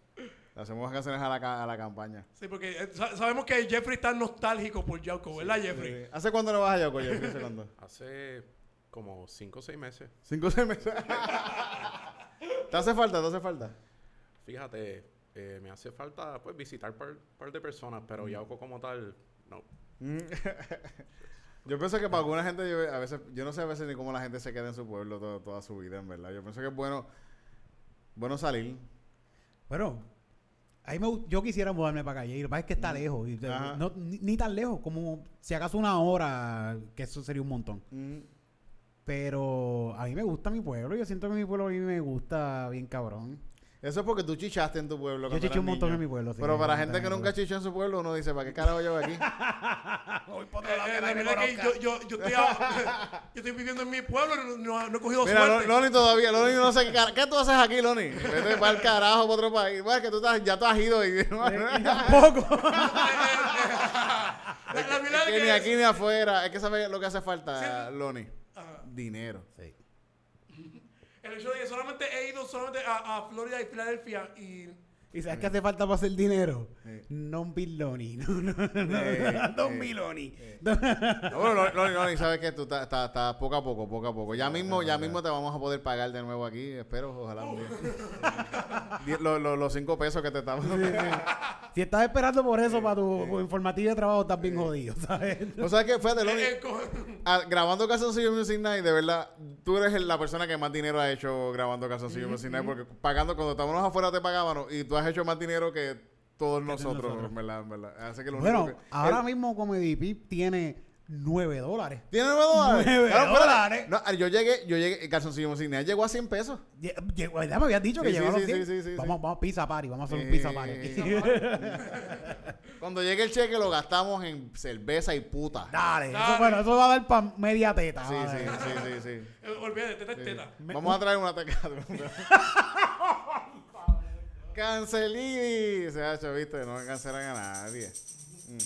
hacemos canciones a la, a la campaña. Sí, porque eh, sa- sabemos que Jeffrey está nostálgico por Yauco, ¿verdad, Jeffrey? Sí. ¿Hace cuándo no vas a Yauco, Jeffrey? ¿Hace cuándo? Hace como 5 o 6 meses. Cinco o seis meses. ¿Te hace falta? ¿Te hace falta? Fíjate, eh, me hace falta pues visitar par, par de personas, pero Yauco como tal, no. Mm. Yo pienso que para alguna gente, yo, a veces, yo no sé a veces ni cómo la gente se queda en su pueblo to- toda su vida, en verdad. Yo pienso que es bueno, bueno salir. Bueno, ahí me, yo quisiera mudarme para Calle. Lo que pasa es que está lejos. y no- ni, ni tan lejos, como si acaso una hora, que eso sería un montón. Mm. Pero a mí me gusta mi pueblo. Yo siento que mi pueblo a mí me gusta bien cabrón. Eso es porque tú chichaste en tu pueblo. Yo chiché un montón niño. en mi pueblo. sí, Pero para gente que nunca chichó en su pueblo, uno dice, ¿para qué carajo yo voy aquí? Voy pa' Eh, otro lado eh, que la verdad que conozca. yo, yo, yo, estoy a- yo estoy viviendo en mi pueblo, no, no- no he cogido Mira, suerte. Lo- Loni todavía, Loni no sé qué, ¿qué tú haces aquí, Loni? Vete para el carajo, para otro país. Bueno, es que tú estás, ya tú has ido y... Y tampoco. la, la verdad que es ni que aquí ni afuera. Es que sabes lo que hace falta, Sí. Loni. Ajá. Dinero. El hecho de que solamente he ido solamente a, a Florida y Filadelfia y ¿Y sabes qué hace falta para hacer dinero? Non biloni. No, no, no. Eh, Don eh, Biloni. No, Bueno, Loni, sabes que tú estás estás- estás poco a poco, poco a poco. Ya mismo, ya mismo te vamos a poder pagar de nuevo aquí. Espero, ojalá lo- los cinco pesos que te estamos Si estás esperando por eso para tu informativo de trabajo, estás bien jodido, ¿sabes? ¿No sabes qué? Fíjate, Loni. eh, Ah, grabando Calzoncillo Music Night, de verdad, tú eres la persona que más dinero ha hecho grabando Calzoncillo Music Night, porque pagando, cuando estábamos afuera te pagábamos y tú has hecho más dinero que todos nosotros, verdad, en verdad. Así que lo Bueno, único que- ahora el- mismo Comedy Pip tiene 9 dólares. ¿Tiene 9 dólares? Claro. No, yo llegué, yo llegué, Calzoncillo Music Night llegó a 100 pesos. Llegó- ¿Verdad? Me habías dicho que Sí, sí, llegó a los sí, 100. sí, sí, sí, vamos, vamos, pizza party, vamos a hacer un pizza party. Cuando llegue el cheque lo gastamos en cerveza y puta. Dale, eso, bueno, eso va a dar para media teta. Sí, a sí, sí, sí, sí. eh, olvídate, teta es teta. Vamos a traer una teca. Cancelí. Se ha hecho, viste, no cancelan a nadie. Mm.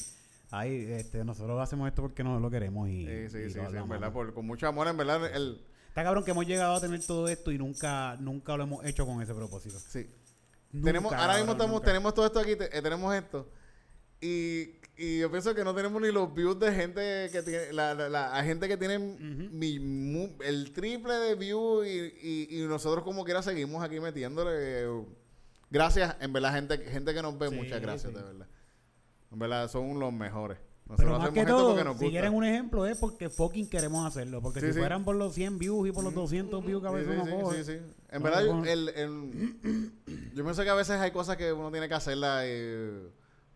Ahí, este, nosotros hacemos esto porque no lo queremos y. Sí, sí, y sí, sí, en verdad, por- con mucho amor, en verdad, el, Está cabrón que hemos llegado a tener todo esto y nunca, nunca lo hemos hecho con ese propósito. sí. Nunca, tenemos, ahora mismo estamos, nunca. tenemos todo esto aquí, te- eh, tenemos esto. Y, y yo pienso que no tenemos ni los views de gente que tiene, la, la, la- gente que tiene mi- mu- el triple de views y, y, y nosotros como quiera seguimos aquí metiéndole. Gracias, en verdad, gente, gente que nos ve, Sí, muchas gracias, sí. de verdad. En verdad, son los mejores. Nosotros Pero más hacemos que esto todo, porque nos si gusta. quieren un ejemplo es porque fucking queremos hacerlo. Porque Sí, si sí. fueran por los 100 views y por los 200 views que a Sí, veces sí, uno sí, coge. sí, sí. En No, verdad, yo- el, el- yo pienso que a veces hay cosas que uno tiene que hacerlas eh,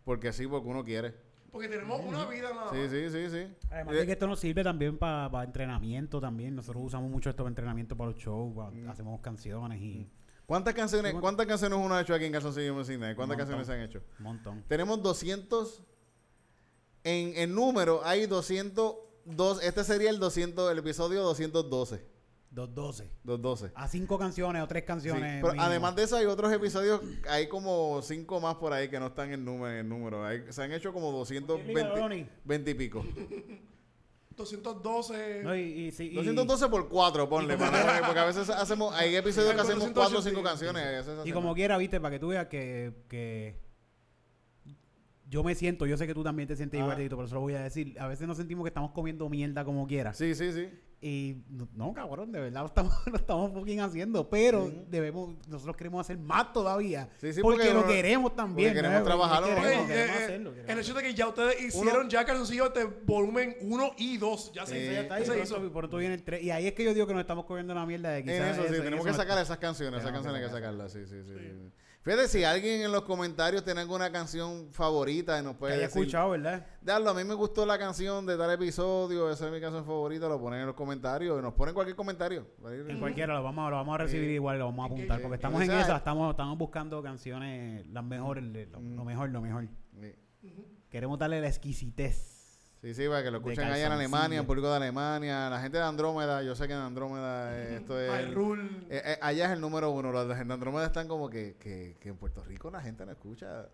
porque sí, porque uno quiere. Porque tenemos una vida nada más. Sí, sí, sí, sí. Además de que esto nos sirve también para entrenamiento también. Nosotros usamos mucho esto para entrenamiento para los shows, pa- Mm. hacemos canciones y ¿Cuántas canciones. ¿Cuántas canciones uno ha hecho aquí en Calzoncillo Music Night? ¿Cuántas montón. canciones se han hecho? un montón. Tenemos 200. En, en número hay 202. Este sería el 200, el episodio 212. 212. 212. A cinco canciones o tres Sí, canciones. pero mínimo. además de eso hay otros episodios, hay como cinco más por ahí que no están en número. En número. Hay- se han hecho como Dímelo, 220 Ronnie. 20 y pico. 212. No, y, y, sí, y- 212 por 4, ponle. para- porque a veces hacemos, hay episodios que hacemos 4 o 5 280, canciones. a veces Y hacemos- como quiera, viste, para que tú veas que, que yo me siento, yo sé que tú también te sientes Ah. igual, Tito, pero eso lo voy a decir. A veces nos sentimos que estamos comiendo mierda como quiera. Sí, sí, sí. Y no, no, cabrón, de verdad lo estamos, lo estamos fucking haciendo, pero Ujú. debemos, nosotros queremos hacer más todavía. Sí, sí, porque, porque lo uno- queremos también. porque queremos ¿no? trabajarlo, Queremos, ¿no? Oye, queremos hacerlo, queremos el hecho de que ya ustedes hicieron ya calzoncillos de volumen 1 y 2. Ya se Sí, Eso ya está ahí, se pronto, hizo. pronto viene el 3. Y ahí es que yo digo que nos estamos comiendo la mierda de En quizás eso sí, eso- tenemos eso que sacar esas canciones, esas canciones hay que sacar. sacarlas, sí, sí, sí. Fíjate, si alguien en los comentarios tiene alguna canción favorita y nos Que puede haya decir, escuchado, ¿verdad? Darlo, a mí me gustó la canción de tal episodio, esa es mi canción favorita, lo ponen en los comentarios y nos ponen cualquier comentario. En cualquiera lo vamos, a- lo vamos a recibir igual, lo vamos a que- apuntar, que- porque que estamos en sea- esa, estamos, estamos buscando canciones las mejores, lo, Mm. lo mejor, lo mejor. Queremos darle la exquisitez. Sí, sí, para que lo escuchen allá en. Alemania, en público de Alemania, la gente de Andrómeda, yo sé que en Andrómeda eh, esto es... Hyrule. eh, eh, allá es el número uno, los de Andrómeda están como que, que, que en Puerto Rico la gente no escucha.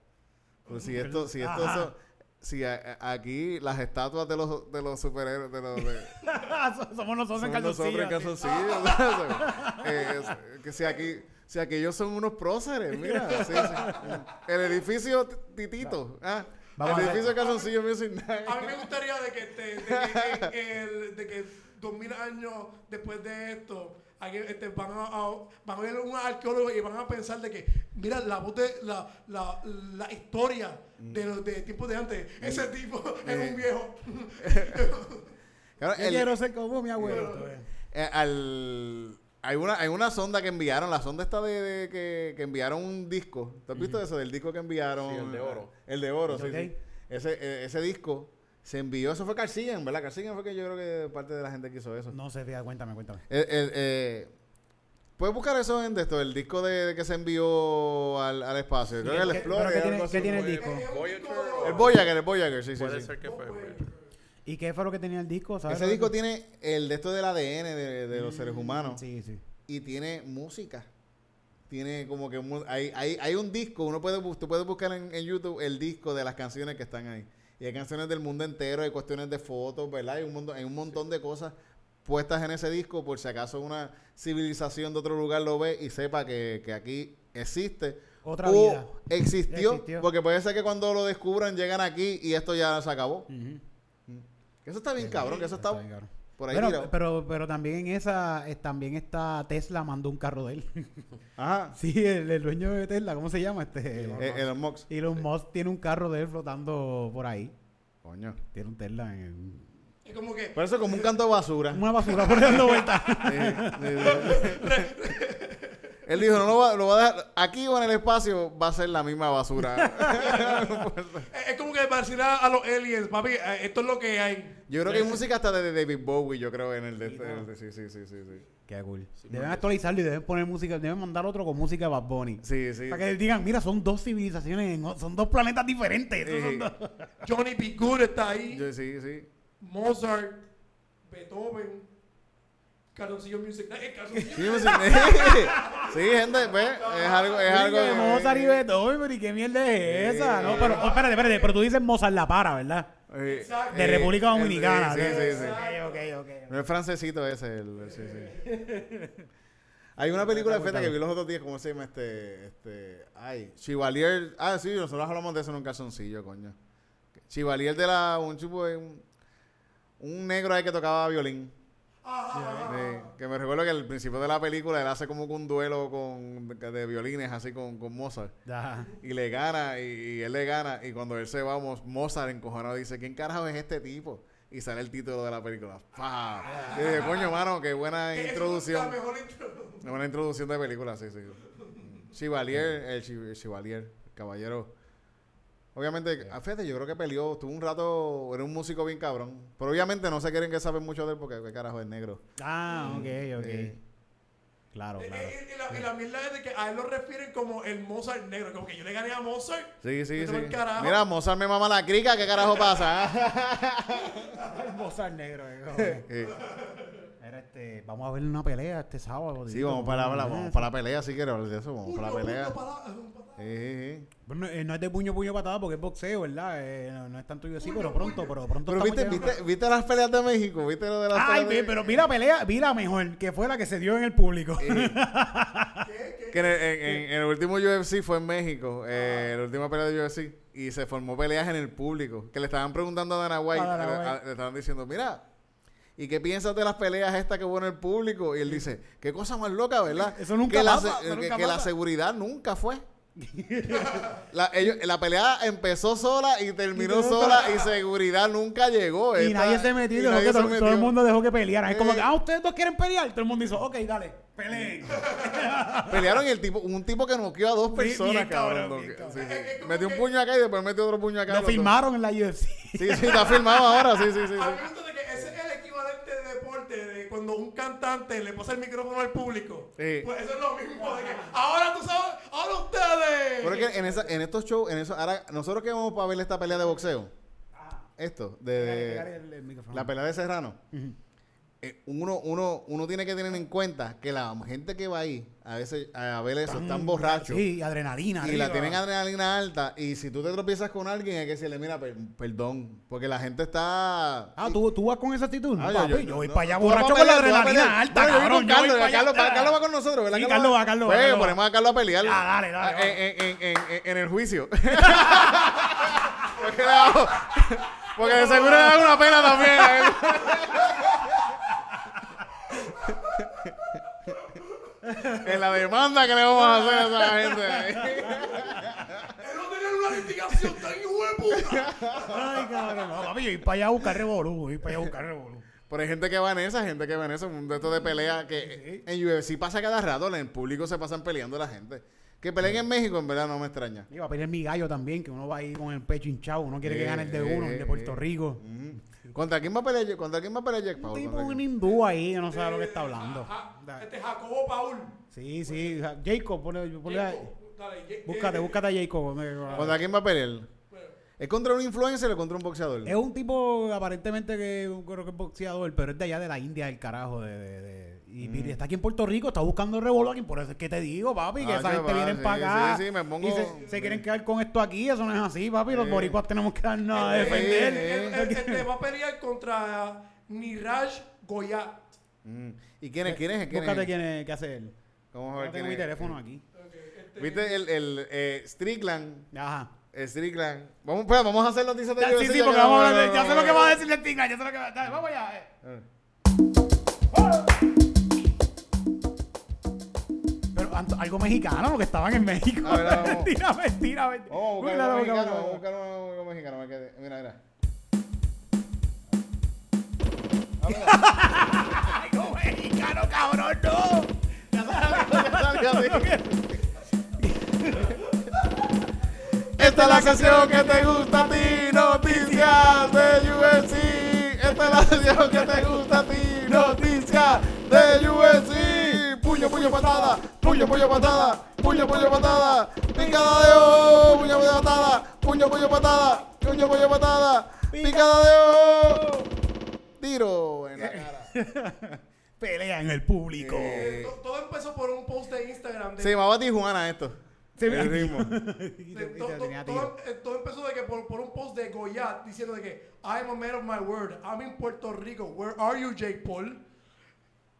Pues si esto, si esto si a- a- aquí las estatuas de los, de los superhéroes, de los... De, Somos nosotros en Son nosotros en calzoncillos. Eh, es- que si aquí, si aquellos son unos próceres, mira. sí, sí. El edificio Titito. Ah, Vamos el a ver. edificio calzoncillos Music Night. A mí me gustaría de que, te- de que, el- de que 2000 años después de esto este, van, a, a- van a ver un arqueólogo y van a pensar de que, mira, la voz de la, la, la historia de los de tiempos de antes, ese tipo es un viejo. Claro, Yo el- quiero ser como mi abuelo. eh, al- hay una hay una sonda que enviaron, la sonda esta de, de que, que enviaron un disco. ¿Tú has visto eso del disco que enviaron? Sí, el de oro. El de oro, sí, Ok. sí. Ese, eh, ese disco se envió, eso fue Carcillan, ¿verdad? Carcillan fue que yo creo que parte de la gente que hizo eso. No sé, fíjate, cuéntame, cuéntame. El- el, eh, Puedes buscar eso en de esto, el disco de, de que se envió al, al espacio. Creo que el ¿Qué- Explorer. qué tiene- así. qué tiene el disco? Voyager El Voyager, el Voyager, sí, sí. Puede sí. ser que fue. ¿Y qué fue lo que tenía el disco? ¿Sabes Ese disco tiene el de esto del ADN de, de los seres Mm, humanos Sí, sí. y tiene música. Tiene como que mu- hay, hay, hay un disco, uno puede, bus- tú puedes buscar en, en YouTube el disco de las canciones que están ahí. Y hay canciones del mundo entero, hay cuestiones de fotos, ¿verdad? Hay un, mundo, hay un montón de cosas puestas en ese disco por si acaso una civilización de otro lugar lo ve y sepa que, que aquí existe. Otra o vida. Existió, Existió. porque puede ser que cuando lo descubran llegan aquí y esto ya se acabó. Ujú. Que Eso está bien cabrón, que eso está bien, cabrón. por ahí Pero, pero, pero también en esa, eh, también está Tesla mandó un carro de él. Ajá. sí, el, el dueño de Tesla, ¿cómo se llama? Este Eh, Elon Musk. Elon Musk tiene un carro de él flotando por ahí. Coño. Tiene un Tesla en Es como que Por eso como un canto de basura. una basura por dando vueltas. Él dijo, no lo va, lo va a dejar, aquí o en el espacio va a ser la misma basura. es, como que parecerá a los aliens, papi, eh, esto es lo que hay. yo creo que hay música hasta de David Bowie, yo creo, en el de, el de- sí, sí, sí, sí, sí. Qué cool. Sí, deben actualizarlo y deben poner música, deben mandar otro con música de Bad Bunny. Sí, sí. Para que digan, mira, son dos civilizaciones, son dos planetas diferentes. Johnny B. Good está ahí, sí, sí. Mozart, Beethoven, Calzoncillo Music Night, eh, Calzoncillo Sí, pues, sí, gente, pues, es algo, es Sí, algo. Mozart y Beethoven, pero ¿y qué mierda es esa? No, pero, oh, espérate, espérate, pero tú dices Mozart La Para, ¿verdad? Exacto. De República Dominicana. Sí, sí, sí. Ok, ok, ok. No es francesito ese, el, sí, sí. Hay una película de feta que vi los otros días, ¿cómo se llama este? este ay, Chivalier. Ah, sí, nosotros hablamos de eso en un calzoncillo, coño. Chivalier de la. Un de. Un, un negro ahí que tocaba violín. Sí, que me recuerdo que al principio de la película él hace como que un duelo con, de violines, así con, con Mozart. Ajá. Y le gana, y, y él le gana. Y cuando él se va, Mo- Mozart encojonado dice: ¿Quién carajo es este tipo? Y sale el título de la película. ¡Pah! Y dije, coño, mano, qué buena Que es introducción. La mejor introducción. Una buena introducción de película, sí, sí. Chivalier, el Chi- Chivalier, el caballero. Obviamente, a fíjate, yo creo que peleó, tuvo un rato, era un músico bien cabrón. Pero obviamente no se quieren que saben mucho de él porque qué carajo es negro. Ah, ok, ok. Eh. Claro, Eh, claro. eh, Y, la, y la mierda es de que a él lo refieren como el Mozart negro, como que yo le gané a Mozart. Sí, sí, sí. Mira, Mozart me mama la crica, ¿qué carajo pasa? Mozart negro, eh, Eh, Era este, vamos a ver una pelea este sábado. sí, vamos para la, vamos para la pelea, si quieres hablar de eso, vamos para la Uno, pelea. Eh. Bueno, no es de puño, puño, patada porque es boxeo, ¿verdad? Eh, no, no es tanto UFC, pero pronto, pero pronto Pero viste, viste, viste las peleas de México, viste lo de las Ay, de- pero vi la pelea, vi la mejor, que fue la que se dio en el público. Eh, que en el, en- en- en el último UFC fue en México, eh, la última pelea de UFC, y se formó peleas en el público, que le estaban preguntando a Dana White, A Dana le- White. a- le estaban diciendo, mira, ¿y qué piensas de las peleas estas que hubo en el público? Y él dice, qué cosa más loca, ¿verdad? Eso nunca que la, pasa, se- eso que- nunca que la pasa. seguridad nunca fue. la, ellos- la pelea empezó sola y terminó sola y seguridad nunca llegó. y Esta- nadie se metió, y dejó nadie que se to- todo, metió. el mundo dejó que pelearan. Es como que, ah, ustedes dos quieren pelear. Todo el mundo hizo, ok, dale, peleen. Pelearon y el tipo, un tipo que noqueó a dos personas, bien cabrón. cabrón, no, bien que- cabrón. sí, sí. Es- es como Metió un puño acá y después metió otro puño acá. Lo filmaron en la UFC. Sí, sí, está filmado ahora, sí, sí, sí. sí. A mí me gusta de que ese es el equivalente de cuando un cantante le pasa el micrófono al público. Sí. Pues eso es lo mismo de que ahora tú sabes, ahora ustedes. Pero es que en, esa, en estos shows, en eso, ahora, nosotros que vamos para ver esta pelea de boxeo, esto, de, de- el- la pelea de Serrano. Eh, uno, uno, uno tiene que tener en cuenta que la gente que va ahí, a veces, a ver eso, están borrachos. Sí, adrenalina. Y la tienen adrenalina alta. Y si tú te tropiezas con alguien, hay que decirle, mira, per- perdón. Porque la gente está. Ah, ¿tú, tú vas con esa actitud. Ah, papi, yo, voy no, para allá borracho con la adrenalina alta, No, yo voy cabrón. con yo voy Carlos, Carlos, va con nosotros, ¿verdad? Sí, Carlos va, Carlos va, Pues, Carlos va. ponemos a Carlos a pelear. Ah, dale, dale. En, en, en, en, en el juicio. porque, porque de seguro le dan una pena también. a él. en la demanda que le vamos a hacer a esa gente. Él no tenía una litigación tan hijo de puta. Ay, cabrón. No, papi, yo voy para allá a buscar revolú. Voy para allá a buscar revolú. Pero hay gente que va en esa, gente que va en eso, un de estos de pelea que en UFC pasa cada rato, en el público se pasan peleando la gente. Que peleen en México, en verdad, no me extraña. Iba a pedir mi gallo también, que uno va ahí con el pecho hinchado. Uno quiere que gane el de uno, el de Puerto Rico. ¿Contra quién va a pelear, contra quién va a pelear Jack Un Paul? tipo, ¿Contra un hindú ahí, que no sabe lo que está hablando. Ja- Da- Este Jacobo Paul. Sí, sí. ja- Jacob, ponle, ponle ahí. Jacob, dale, Búscate, eh, búscate a Jacob. ¿Contra quién va a pelear? ¿Es contra un influencer o contra un boxeador? Es un tipo aparentemente que creo que es boxeador, pero es de allá de la India, del carajo. De, de- de- y Mm. y está aquí en Puerto Rico, está buscando revolver. Por eso es que te digo, papi, que Ah, esa qué gente va, viene sí, para acá. sí, sí, me pongo- Y se, se quieren quedar con esto aquí. Eso no es así, papi. Los boricuas tenemos que darnos a eh, defender. eh, eh, Este va a pelear contra Niraj Goyat. Mm. ¿Y quién es? ¿Quién es? ¿Quién Búscate es? quién es, qué hace él. Vamos a Yo ver tengo quién mi es. teléfono aquí. Este, ¿Viste el, el eh, Strickland? Ajá. El Strickland. Vamos, pues, vamos a hacer noticias de Ya, sí, UFC, sí, ya porque que vamos a hablar de- no, Ya no, sé lo que va a decir el Tinga, ya sé lo que va a Dale, vamos allá. eh. Ah. Algo mexicano, porque estaban en México. A ver, vamos. mentira, mentira, mentira. Vamos a buscar Búscalo, un búscalo, mexicano, vamos a búscalo. buscar un mexicano. me quede- Mira, mira. Algo mexicano, cabrón, no. Ya sabes. Esta es la sesión que te gusta a ti, noticias de UFC. Esta es la sesión que te gusta a ti, noticias de UFC. Puño, puño, patada, puño, puño, patada, puño, puño, patada, picada de ojo, puño, puño, patada, puño, puño, patada, puño, puño, patada, picada de ojo. Tiro en la cara. Pelea en el público. Eh, to- todo empezó por un post de Instagram. De, Se llamaba Tijuana esto. El ritmo. Tiro. eh, todo empezó de que por, por un post de Goyat diciendo de que I'm a man of my word. I'm in Puerto Rico. Where are you, Jake Paul?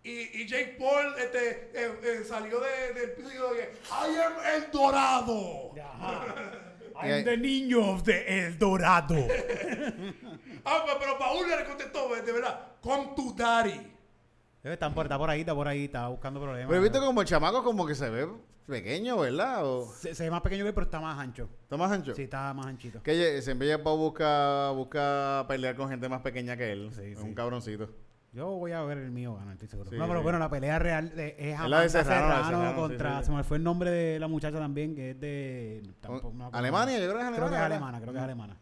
Y, y Jake Paul este, eh, eh, salió de- del piso y dijo I am el dorado. Ajá. I'm the niño of the El Dorado. Ah, pero, pero Paul le contestó, de verdad, come to daddy. Por, está por ahí, está por ahí, está buscando problemas. Pero viste como el chamaco como que se ve pequeño, ¿verdad? ¿O se, se ve más pequeño que él, pero está más ancho. está más ancho? Sí, está más anchito. Que siempre ella busca, busca pelear con gente más pequeña que él. Sí, Es sí. un cabroncito. Yo voy a ver el mío ganar, estoy seguro. Sí, no, pero sí. bueno, la pelea real de- es Es la de Amanda Serrano, de Serrano Serrano, sí, contra... sí. Se me fue el nombre de la muchacha también, que es de... tampoco- no. Alemania, yo creo que es alemana. Creo que es alemana, creo que es alemana.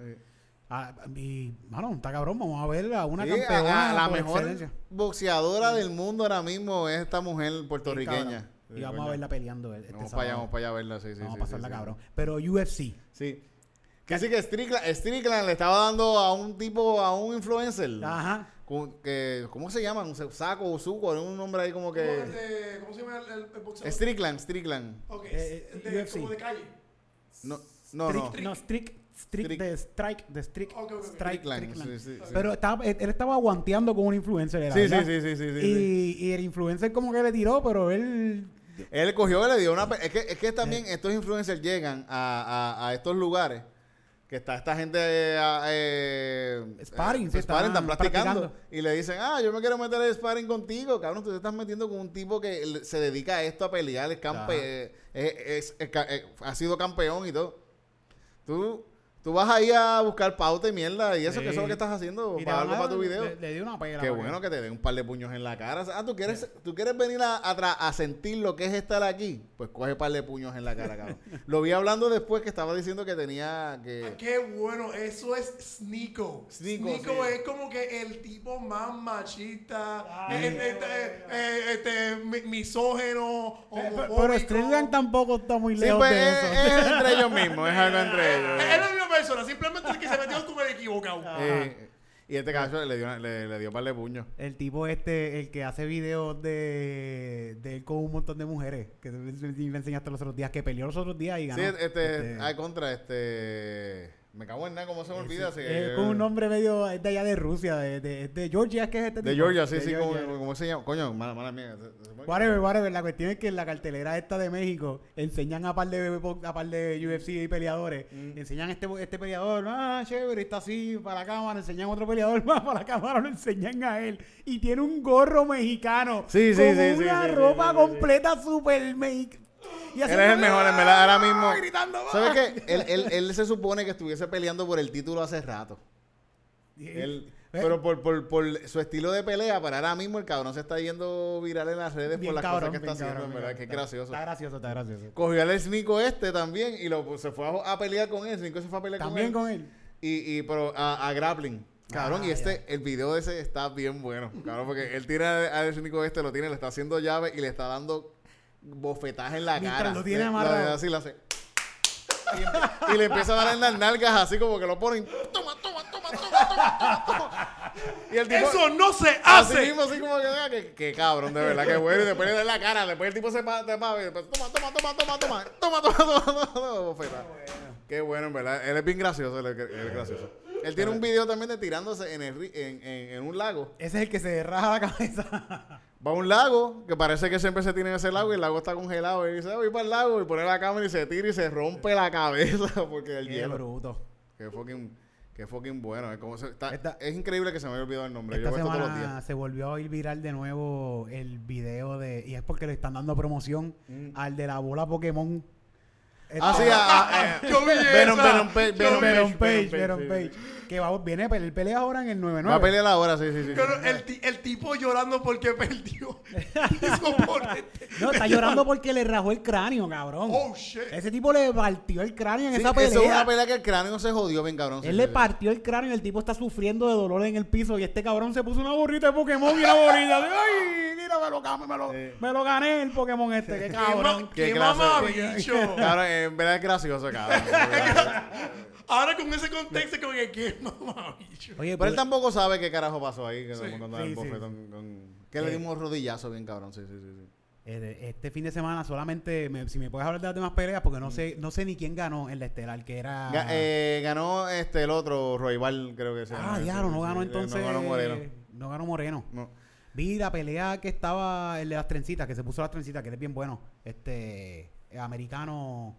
Ah, y, mano, está cabrón, vamos a ver a una Sí, campeona a- a la mejor excelencia. boxeadora del mundo ahora mismo es esta mujer puertorriqueña. Sí, Y vamos a verla peleando este Vamos sábado. para allá, vamos para allá a verla, sí, sí. Vamos sí, a pasarla cabrón. Pero UFC. Sí. Que sí que Strickland, Strickland le estaba dando a un tipo, a un influencer. Ajá. Que, ¿Cómo se llama? Un saco o suco, un nombre ahí como ¿Cómo, que... ¿Cómo se llama el, el, el boxeador? Strickland, Strickland. Ok, Eh, de- UFC. como de calle. No, no, no. Strick- no, Strick, Strick, de Strike, de Strick. Strike, Strickland, sí, sí. Pero estaba, él, él estaba aguanteando con un influencer, era, Sí, sí, ¿verdad? sí, sí, sí, sí, y, sí. y el influencer como que le tiró, pero él... Él cogió y le dio una... Es que, es que también estos influencers llegan a, a, a estos lugares que está esta gente... Eh, eh, Sparring, eh, sparring, están practicando. practicando. Y le dicen, ah, yo me quiero meter el sparring contigo. Cabrón, tú te estás metiendo con un tipo que se dedica a esto, a pelear, es campe... es- es- eh, ha sido campeón y todo. Tú... Tú vas ahí a buscar pauta y mierda y eso que eso es lo que estás haciendo para algo para tu video. Le, le dio una pela. Qué bueno que- te den un par de puños en la cara. Ah, ¿tú quieres, ¿tú quieres venir a, a sentir lo que es estar aquí? Pues coge un par de puños en la cara, cabrón. lo vi hablando después que estaba diciendo que tenía que... Qué bueno, eso es Sneeko. Sneeko, Sneeko sí. es como que el tipo más machista, Ay, eh, este, eh, este, mi- misógeno, Pero. Strickland tampoco está muy Sí, lejos pues de es, eso. es entre ellos mismos, es algo entre ellos. Persona, simplemente el que se metió con el equivocado. Eh, y este caso le dio, le, le dio un par de puños. El tipo este, el que hace videos de, de él con un montón de mujeres, que me me enseñaste los otros días, que peleó los otros días y ganó. Sí, este, Este, hay contra este... Me cago en nada, ¿cómo se me olvida? Sí, es eh, con un nombre medio es de allá de Rusia, de, de, de Georgia, que es este De tipo? Georgia, sí, De sí, Georgia. como, como se llama. Coño, mala, mala mía. Whatever, whatever. La cuestión es que en la cartelera esta de México enseñan a par de a par de UFC y peleadores. Mm. Enseñan este, este peleador, ah, chévere, está así para la cámara. Enseñan otro peleador más para la cámara, lo enseñan a él. Y tiene un gorro mexicano. Sí, sí, con sí, una ropa completa super mexicana. Él es el mejor, en verdad, ahora mismo. Gritando, ¿Sabes ¡ah! qué? Él, él, él se supone que estuviese peleando por el título hace rato. Y- Él- Eh, pero por, por, por su estilo de pelea, para ahora mismo el cabrón se está yendo viral en las redes bien por las cabrón, cosas que está haciendo, en verdad, que es gracioso. Está gracioso, está gracioso. Cogió al Snico este también y lo, pues, se fue a, a pelear con él. Snico se fue a pelear También con con él. él. Y, y pero a, a grappling. Cabrón, Ah, y este, el video de ese está bien bueno. Cabrón, porque él tira al Snico este, lo tiene, le está haciendo llave y le está dando bofetaje en la Mientras cara. lo tiene Le- amarrado. así hace. Y, empe- y le empieza a dar en las nalgas así como que lo ponen. Toma, toma, toma, toma, toma, toma. Y el tipo. Eso no se Así hace. mismo, así como que, ah, que, que cabrón, de verdad, que bueno. Y después le da en la cara, después el tipo se pa, te pa, y después, toma, toma, toma, toma, toma, toma, toma, toma, toma, toma, bofeta. Qué bueno, en verdad. Él es bien gracioso, él es, él es gracioso. Él tiene un video también de tirándose en, el, en, en, en un lago. Ese es el que se raja la cabeza. Va a un lago, que parece que siempre se tiene en ese lago, y el lago está congelado. Y dice, "Ah, voy para el lago, y pone la cámara y se tira y se rompe la cabeza porque el Qué hielo. bruto. Qué fucking, qué fucking bueno. Es, como se- está- Esta- es increíble que se me haya olvidado el nombre. Esta Yo veo esto todos los semana días. se volvió a ir viral de nuevo el video de. Y es porque le están dando promoción al de la bola Pokémon. Así, Venom Page. Venom Page. Que va, viene, él pelea ahora en el 9-9. Va a pelear ahora, sí, sí, sí. Pero el, el tipo llorando porque perdió. Eso No, está llorando porque le rajó el cráneo, cabrón. Oh, shit. Ese tipo le partió el cráneo en Sí, esa eso pelea. es una pelea que el cráneo se jodió bien cabrón. Él sí, le sí. partió el cráneo y el tipo está sufriendo de dolor en el piso. Y este cabrón se puso una gorrita de Pokémon y una bolita. de, ¡Ay! Mira, me lo, gané, me lo, Sí. me lo gané el Pokémon este. ¡Qué cabrón! Qué qué clase- mamabicho. Cabrón, en verdad es gracioso, cabrón. Ahora con ese contexto, como que qué mamabicho. Oye, Pero él tampoco sabe qué carajo pasó ahí. Que Sí. con- con Sí, el sí. bofetón, con- que le Eh. dimos rodillazo bien cabrón. Sí, sí, sí. sí. eh, este fin de semana solamente, me- si me puedes hablar de las demás peleas, porque no sé no sé ni quién ganó en la estelar, que era... Ga- eh, ganó este el otro, Roybal, creo que se llama. ah, ese, diablo, no sí, ganó sí, entonces... No ganó Moreno. No ganó Moreno. No. Vi la pelea que estaba, el de las trencitas, que se puso las trencitas, que él es bien bueno. Este, eh, americano...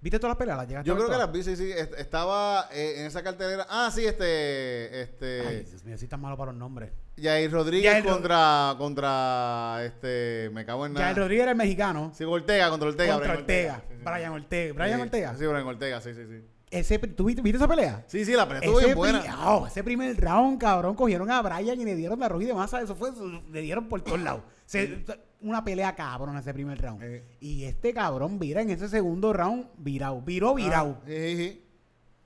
¿Viste todas las peleas? ¿Las llegaste Yo a creo que las vi, sí, sí. est- Estaba eh, en esa cartelera. Ah, sí, este. Este. Ay, Dios mío, sí tan malo para los nombres. Jair Rodríguez Jair Ro- contra. Contra. Este. Me cago en nada. Ya el Rodríguez era el mexicano. Sí, Ortega contra Ortega. contra Brian Ortega. Sí, sí, sí. Brian Ortega. Brian Sí, Ortega. Sí, Brian Ortega, sí, sí, sí. Ese, ¿tú viste, viste esa pelea? Sí, sí, la pelea estuvo Ese, bien buena. oh, ese primer round, cabrón, cogieron a Brian y le dieron la roja de masa. Eso fue, le dieron por todos lados. Se- una pelea cabrón ese primer round. Eh. Y este cabrón vira en ese segundo round, virado. Viró. Ah, sí, sí, sí.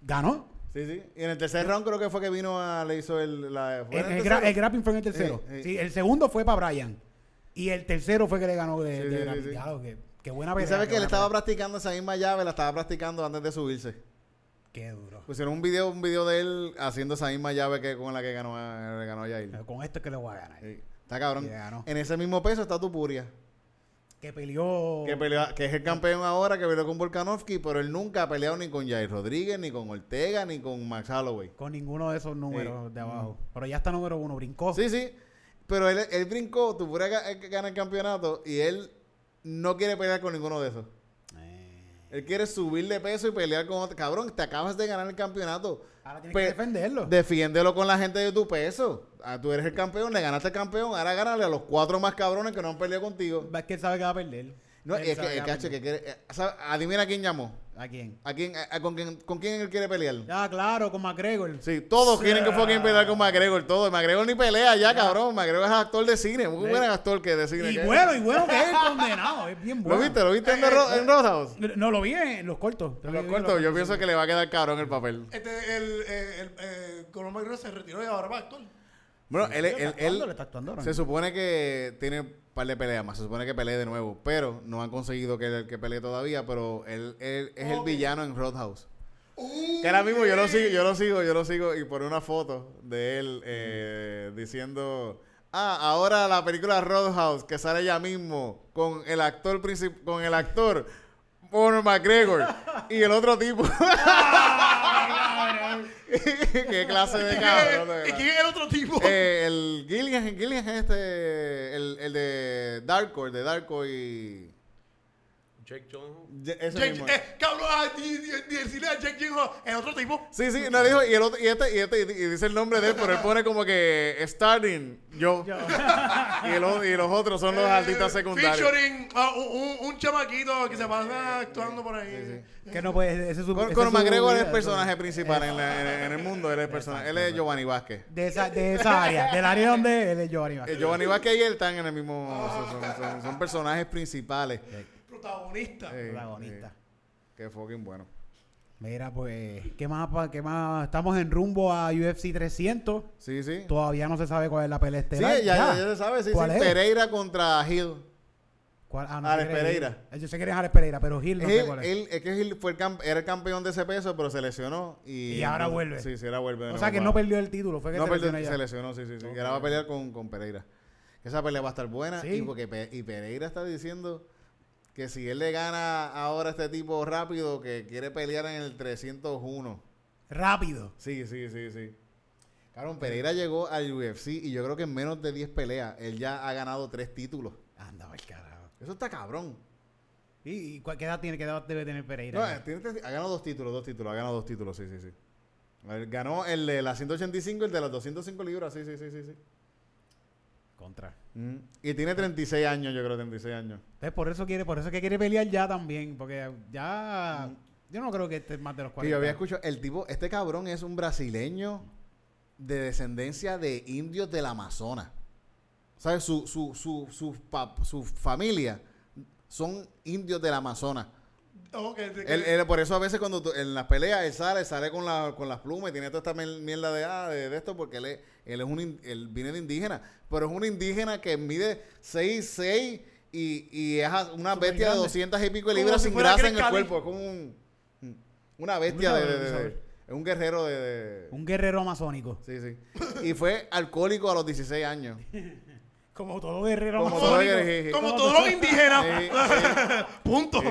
Ganó. Sí, sí. Y en el tercer round creo que fue que vino a. Le hizo el. La, ¿fue El, en el, el gra- tercero? el grappling fue en el tercero. Eh, eh. Sí, el segundo fue para Brian. Y el tercero fue que le ganó de, Sí, de sí, grappling. sí, sí. Claro, que- qué buena Y pelea. sabes qué que él estaba pelea. practicando esa misma llave, la estaba practicando antes de subirse. Qué duro. Pusieron un video, un video de él haciendo esa misma llave que con la que ganó, ganó a Jair. Con esto es que le voy a ganar. Está cabrón. En ese mismo peso está tu puria. Que peleó. Que, pelea- que es el campeón ahora, que peleó con Volkanovski, pero él nunca ha peleado ni con Jair Rodríguez, ni con Ortega, ni con Max Holloway. Con ninguno de esos números Sí. de abajo. Pero ya está número uno, brincó. Sí, sí. Pero él, él brincó, tú puedes ganar el campeonato y él no quiere pelear con ninguno de esos. Eh, Él quiere subir de peso y pelear con otro. Cabrón, te acabas de ganar el campeonato. Ahora tienes Pe- que defenderlo. Defiéndelo con la gente de tu peso. Ah, tú eres el campeón, le ganaste el campeón. Ahora gánale a los cuatro más cabrones que no han peleado contigo. Es que él sabe que va a perder. No, Él es sabe que, el va a cacho que perder. quiere. eh, ¿sabe? Adivina quién llamó. ¿A quién? ¿A quién, a- a- con, quién, ¿Con quién él quiere pelear? Ya, claro, con McGregor. Sí, todos quieren que fucking pelear con McGregor, todos. McGregor ni pelea ya, cabrón. McGregor es actor de cine, muy Sí. buen actor que de cine. Y que es. bueno, y bueno que es el condenado. Es bien ¿Lo bueno. viste? ¿Lo viste en, The Ro- en Roadhouse? No, lo vi en los cortos. En los cortos, yo pienso que le va a quedar cabrón el papel. Este, el, eh, el, eh, Conor McGregor se retiró y ahora va a Bueno, él, Está él, actuando, él está actuando ahora se mismo. supone que tiene un par de peleas más, se supone que pelee de nuevo, pero no han conseguido que, que pelee todavía, pero él, él es el villano en Roadhouse. Que ahora mismo yo lo sigo, yo lo sigo, yo lo sigo y pone una foto de él eh, diciendo, ah, ahora la película Roadhouse que sale ya mismo con el actor princip- con el actor Conor McGregor y el otro tipo. Qué clase de cabrón. ¿Y quién es el otro tipo? Eh, el Gillian, Gillian es este, el, el de Darko, de Darko y... Jake Gyllenhaal. Ese Jake, mismo. eh, cabrón, ah, decirle a Jake Gyllenhaal, el otro tipo. Sí, sí, no dijo, y, el otro, y, este, y, este, y dice el nombre de él, pero él pone como que starting, yo. y, el y los otros son los eh, artistas secundarios. Featuring a un, un, chamaquito que se pasa actuando por ahí. Que no puede. Ese es su, Con, McGregor es el personaje principal en, la- en- en el mundo, él es el personaje. Él es Giovanni Vázquez. De esa, de esa área. Del área donde él es Giovanni Vázquez. Eh, Giovanni Vázquez y él están en el mismo... son, son- son- son personajes principales. Protagonista. Eh, Protagonista. eh, qué fucking bueno. Mira, pues, ¿qué más, ¿qué más? Estamos en rumbo a UFC 300. Sí, sí. Todavía no se sabe cuál es la pelea Sí, estelar. ya, ya, ya se sabe, sí, sí. Pereira contra Hill. ¿Cuál? Ah, no Alex sé Pereira. Yo sé que eres Alex Pereira, pero Gil no sé Hill- cuál es. él- es que Hill fue el camp- era el campeón de ese peso, pero se lesionó. Y, Y ahora vuelve. Sí, sí, ahora vuelve. o sea, que no perdió el título, fue que No se perdió, se lesionó, sí, sí, sí. Y ahora va a pelear con, con Pereira. Esa pelea va a estar buena. Sí. Y, porque Pe- y Pereira está diciendo que si él le gana ahora a este tipo rápido, que quiere pelear en el 301. Rápido. Sí, sí, sí, sí. Cabrón, Pereira llegó al UFC y yo creo que en menos de 10 peleas él ya ha ganado 3 títulos. Anda, el carajo. Eso está cabrón. ¿Y, y cuál- qué edad tiene? ¿Qué edad debe tener Pereira? No, eh, tiene ha ganado dos títulos, dos títulos, ha ganado dos títulos, sí, sí, sí. Ganó el de las 185 y el de las 205 libras, sí, sí, sí, sí. sí. Contra. Mm. Y tiene 36 años, yo creo, 36 años. Entonces, por eso quiere, por eso es que quiere pelear ya también, porque ya yo no creo que esté más de los Que 40. yo había escuchado, el tipo, este cabrón es un brasileño de descendencia de indios del Amazonas. ¿Sabes? Su, su, su, su, su familia son indios del Amazonas. Que- Él, él- por eso a veces cuando tú- en las peleas él sale, sale con, la, con las plumas y tiene toda esta miel- mierda de, ah, de, de esto porque él, es, él es un in- él viene de indígena, pero es un indígena que mide 6'6 y, y es una bestia de grande. 200 y pico de libras si sin grasa en el cuerpo, es como un, una bestia de, de- de- Luchador, de- es un guerrero de, de- Un guerrero amazónico. sí, sí. Y fue alcohólico a los 16 años. Como todo guerrero Como amazónico. todo guerrero. como todos los indígenas. Sí, sí. Punto.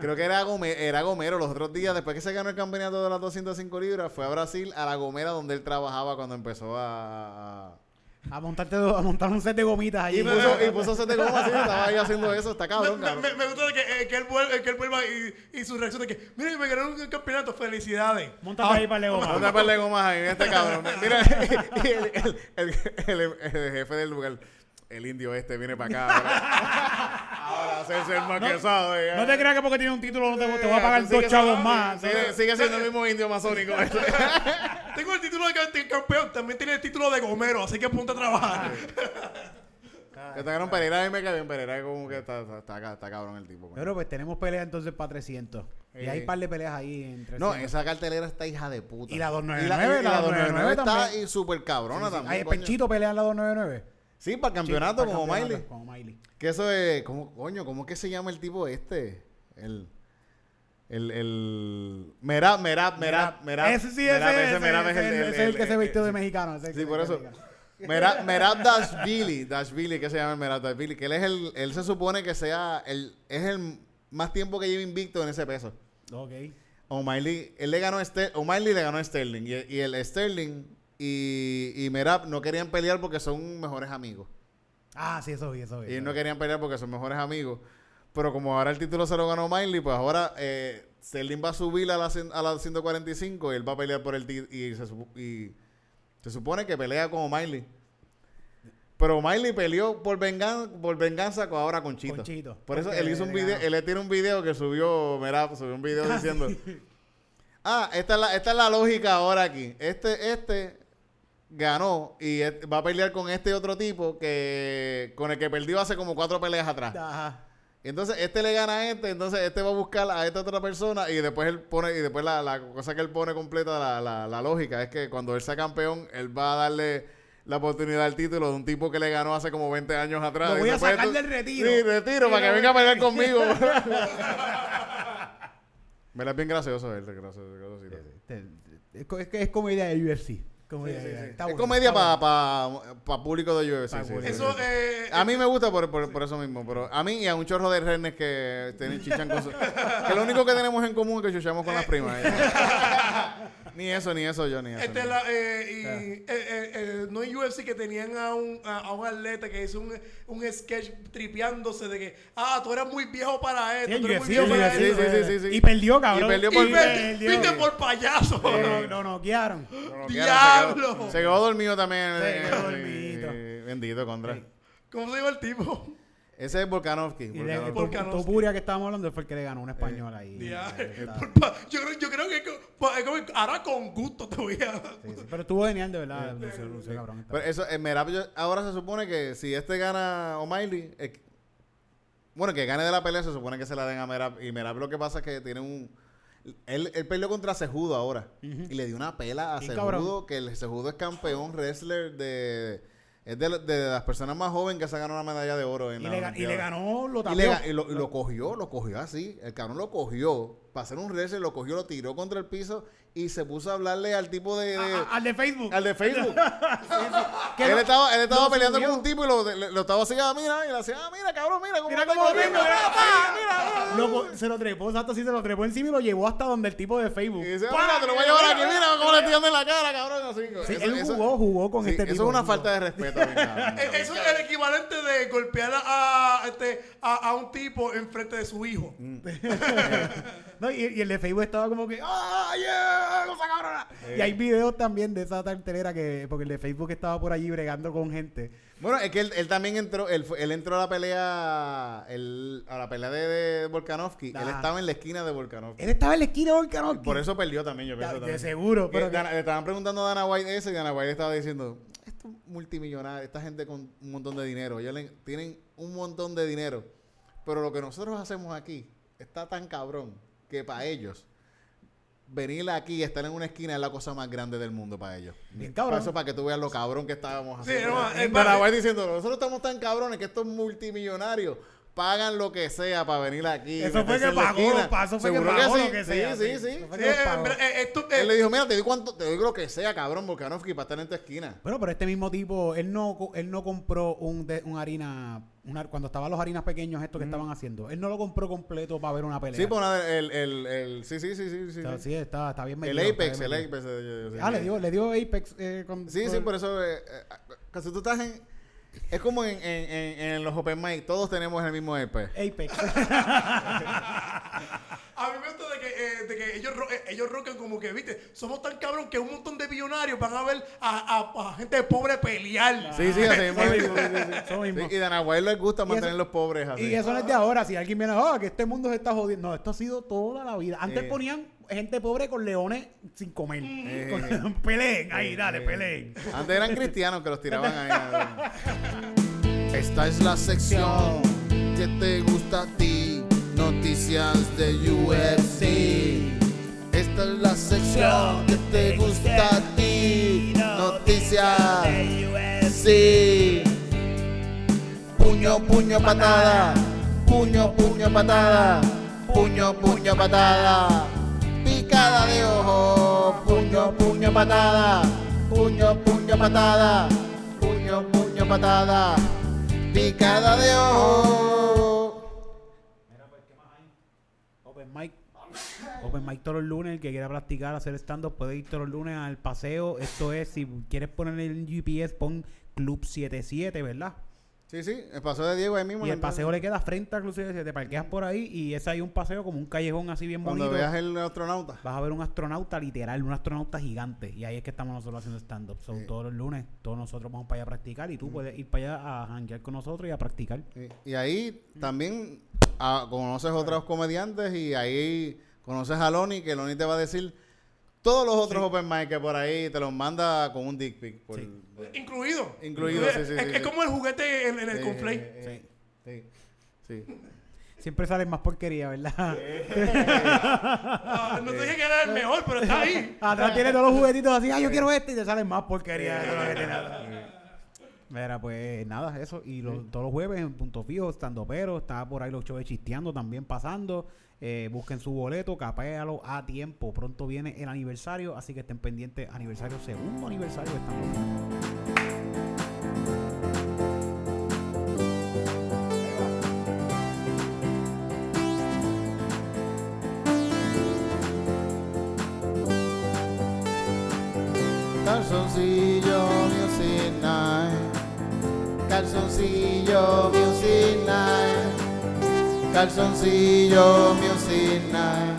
Creo que era, Gome- era Gomero los otros días, después que se ganó el campeonato de las 205 libras, fue a Brasil, a la Gomera donde él trabajaba cuando empezó a... a- montarte a montar un set de gomitas allí. Y puso, y puso set de goma así, estaba ahí haciendo eso, está Me, cabrón, me- cabrón. me- me gusta que, eh, que él vuelva, que él vuelva y, y su reacción de que, mire, me gané un campeonato, felicidades. Montate ahí para el Ponte goma. a par de gomas ahí, este cabrón. Mira, y el, el- el- el- el jefe del lugar, el indio este, viene para acá. Ahora, hacerse el maquesado. No te creas que porque tiene un título no te, te voy a pagar dos chavos más. Sigue, sigue siendo el mismo indio masónico. este. Tengo el título de ca- de campeón, también tiene el título de gomero, así que ponte a trabajar. Este cabrón Pereira mí me cae bien. Pereira como que está, está, está, está cabrón el tipo. Pero pues tenemos peleas entonces para 300. Y hay un par de peleas ahí en 300. No, esa cartelera está hija de puta. Y la 299, Y la, y la la 299 está y súper cabrona también. Hay. Pechito pelea en la 299. Sí, para el campeonato Sí, como para el Miley. Como Miley. Que eso es, ¿cómo, coño, ¿cómo es que se llama el tipo este? El, el, el, Merab, Merab, Merab, Merab. Ese sí, Merab, ese, ese, Merab ese, ese es el que se vistió de mexicano. es el Sí, por eso. mexicano. Merab, Merab Dashvili, Dashvili, que se llama Merab Dashvili, que él es el, él se supone que sea, el, es el más tiempo que lleva invicto en ese peso. Ok. O'Malley, él le ganó a Ster- O'Malley le ganó a Sterling. Y, y el Sterling y, y Merab no querían pelear porque son mejores amigos. Ah, sí, eso vi, eso vi. Y no querían pelear porque son mejores amigos. Pero como ahora el título se lo ganó Miley, pues ahora eh, Sterling va a subir a la, a la 145 y él va a pelear por el título. Y se, y se supone que pelea como Miley. Pero Miley peleó por, vengan, por venganza con, ahora con Chito. Con Chito, Por eso él hizo un video. Ah, él le tiene un video que subió, mira, subió un video diciendo, ah, esta es, la, esta es la lógica ahora aquí. Este, este ganó y va a pelear con este otro tipo que con el que perdió hace como cuatro peleas atrás. Ajá. Entonces este le gana a este, entonces este va a buscar a esta otra persona y después él pone, y después la, la cosa que él pone completa, la, la, la lógica, es que cuando él sea campeón, él va a darle la oportunidad al título de un tipo que le ganó hace como 20 años atrás. Lo Y voy a sacar del retiro. Sí, retiro, para que venga a pelear conmigo. Me es bien gracioso él, gracioso, graciosito. Te- Es, es, es comedia de UFC. Comedia, Sí, sí, sí. Está es bueno, comedia para bueno. pa, pa público de UFC. Eso, eh, A mí me gusta por, por, por eso mismo, pero a mí y a un chorro de renes que tienen chichan con su- Que lo único que tenemos en común es que chuchamos con las primas. ni eso, ni eso yo, ni eso. Este ni- la, eh, y, eh, eh, eh, no en UFC que tenían a un, a, a un atleta que hizo un, un sketch tripeándose de que, ah, tú eres muy viejo para esto, Sí, tú eres UFC, muy viejo para sí, esto. sí, sí, sí, sí. Y perdió, cabrón. Y perdió Y por- ve- perdió. viste por payaso. No, no, no, guiaron. No, no, ¡Diablo! Se quedó, se quedó dormido también. Se quedó eh, dormidito. eh, bendito, contra. Sí. ¿Cómo se llama el tipo? Ese es Volkanovski. Topuria que estábamos hablando fue el que le ganó un español ahí. Por pa- Yo creo, yo creo que ahora con gusto te voy a... Sí, sí, Pero estuvo genial, de verdad. Lució cabrón. Pero eso, eh, Merab, yo- ahora se supone que si este gana O'Malley, eh, bueno, que gane de la pelea, se supone que se la den a Merab. Y Merab lo que pasa es que tiene un. Él, él peleó contra Cejudo ahora. Y le dio una pela a cabrón. que el Cejudo es campeón wrestler de. Es de, de las personas más jóvenes que se ganó una medalla de oro en Y la le, y le ganó, lo Y, ga- y lo, y lo cogió, lo cogió así. El cabrón lo cogió para hacer un wrestler, lo cogió, lo tiró contra el piso y se puso a hablarle al tipo de. de- A- a- al de Facebook. al de Facebook. Él estaba, él estaba peleando subió. con un tipo y lo, le- lo estaba así, ah, mira, y le hacía, ah, mira, cabrón, mira cómo Mira cómo lo tengo, mira, mira, se lo trepó, exacto, sí, se lo trepó encima y lo llevó hasta donde el tipo de Facebook. Y dice, mira, te lo voy a llevar aquí, mira cómo le estoy dando en la cara, cabrón. Así, Sí, Eso- él eso- jugó, jugó con sí, este Eso tipo. es una falta de respeto. Eh, Eso es el equivalente de golpear a, a, este, a, a un tipo enfrente de su hijo. Mm. No, y, y el de Facebook estaba como que, ¡ah, yeah! ¡Cosa cabrona! Y hay videos también de esa tartelera que, porque el de Facebook estaba por allí bregando con gente. Bueno, es que él, él también entró, él, él entró a la pelea, él- a la pelea de, de Volkanovski. Él Ah. estaba en la esquina de Volkanovski. Él estaba en la esquina de Volkanovski. Por eso perdió también, yo pienso de también. seguro, pero que- le estaban preguntando a Dana White eso y Dana White estaba diciendo, esto es multimillonario, esta gente con un montón de dinero, ellos le- tienen un montón de dinero, pero lo que nosotros hacemos aquí está tan cabrón que para ellos venir aquí y estar en una esquina es la cosa más grande del mundo para ellos. Bien cabrón. eso para que tú veas lo cabrón que estábamos Sí, haciendo. no, es más- White diciendo, nosotros estamos tan cabrones que estos multimillonarios pagan lo que sea para venir aquí. Eso fue que pagó, esquina". pa- eso fue que pagó sí. lo que Sí, sea, Sí, sí. sí, sí. Eh, eh, eh, esto, Él eh, le dijo, mira, te doy, cuánto, te doy lo que sea, cabrón, Volkanovski, para estar en tu esquina. Bueno, pero este mismo tipo, él no, él no compró un, de, un harina, una- cuando estaban los harinas pequeños estos que estaban haciendo, él no lo compró completo para ver una pelea. Sí, nada, el, el, el, sí, sí, sí, sí, sí. O sea, sí, está, está bien el metido, Apex, está el bien metido. Apex. eh, eh, Ah, sí. le dio, le dio Apex eh, con... Sí, sí, con- por eso, eh, eh, casi tú estás en, es como en, en, en, en los Open Mic, todos tenemos el mismo Apex. Apex. A mí me gusta de que, eh, de que ellos, ro- eh, ellos rocan como que, viste, somos tan cabrón que un montón de billonarios van a ver a, a- a gente pobre pelear. Sí, sí, así mismo. Eso mismo, sí, sí, sí. eso mismo. Sí, y a Dana White les gusta mantener eso- los pobres así. Y eso no es de ahora. Si alguien viene, ah, que este mundo se está jodiendo. No, esto ha sido toda la vida. Antes Sí. ponían gente pobre con leones sin comer. Con- peleen, ahí, dale, peleen. Antes eran cristianos que los tiraban ahí. Esta es la sección que te gusta a ti. Noticias de UFC. Esta es la sección que te gusta a ti. Noticias de UFC. Puño, puño, patada. Puño, puño, patada. Puño, puño, patada. Picada de ojo. Puño, puño, patada. Puño, puño, patada. Puño, una patada, picada de ojo. Open mic. Open mic todos los lunes. El que quiera practicar, hacer stand-up, puede ir todos los lunes al paseo. Esto es, si quieres poner el GPS, pon Club 77, ¿verdad? Sí, sí, el paseo de Diego ahí mismo. Y el paseo le queda frente al Club 77. Te parqueas por ahí y ese hay un paseo como un callejón así bien Cuando bonito. veas el astronauta. Vas a ver un astronauta literal, un astronauta gigante. Y ahí es que estamos nosotros haciendo stand-up. So, Sí. Todos los lunes, todos nosotros vamos para allá a practicar. Y tú puedes ir para allá a janguear con nosotros y a practicar. Sí, Y ahí también ah, conoces otros comediantes y ahí conoces a Loni, que Loni te va a decir todos los otros open mic que por ahí te los manda con un dick pic. por- Sí. por- Incluido. Incluido, sí, sí, Es, sí, es sí. como el juguete en, en el Sí, eh, eh, sí, sí. Siempre salen más porquería, ¿verdad? Ah, no te dije que era el mejor, pero está ahí. Atrás tiene todos los juguetitos así, ah, yo quiero este, y te salen más porquería. Mira, pues nada, eso. Y los- todos los jueves en Punto Fijo, estando pero, está por ahí los shows de chisteando también pasando. Eh, busquen su boleto, capéalo a tiempo. Pronto viene el aniversario, así que estén pendientes. Aniversario, segundo aniversario Pero. Calzoncillo Music. Calzoncillo Music Night. Calzoncillo Music Night.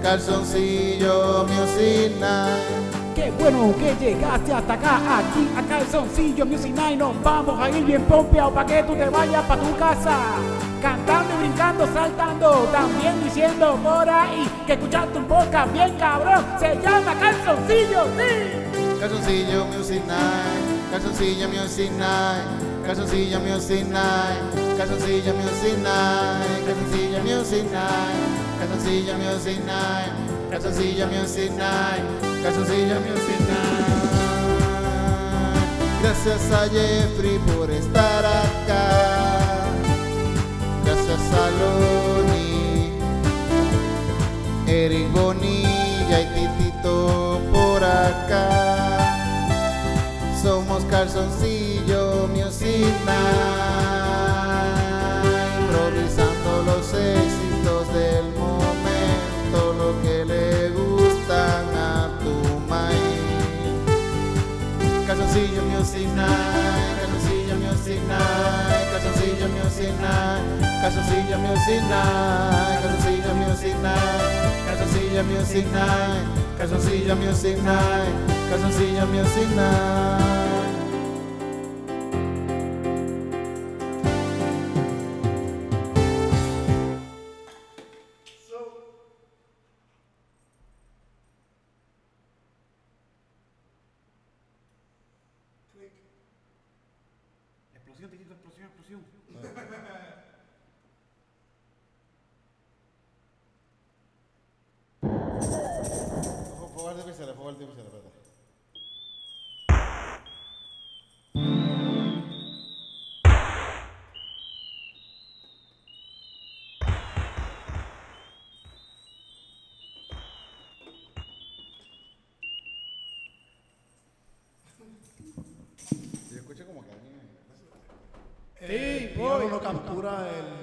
Calzoncillo Music Night. Qué bueno que llegaste hasta acá, aquí a Calzoncillo Music Night. Nos vamos a ir bien pompeados para que tú te vayas para tu casa. Cantando y brincando, saltando, también diciendo por ahí que escuchaste un podcast bien cabrón. Se llama Calzoncillo, sí. Calzoncillo Music Night. Calzoncillo Music Night. Calzoncillo Music Night. Calzoncillo Music Night. Calzoncillo Music Night. Calzoncillo Music Night. Calzoncillo Music. Calzoncillo Music. Gracias a Jeffrey por estar acá. Gracias a Loni. Eric Bonilla y Titito por acá. Somos calzoncillo Music Calzoncillo Music Night, calzoncillo Music Night, calzoncillo Music Night, calzoncillo Music Night, calzoncillo Music Night, calzoncillo Music Night, calzoncillo Music Night, calzoncillo Music Night. Criado lo captura el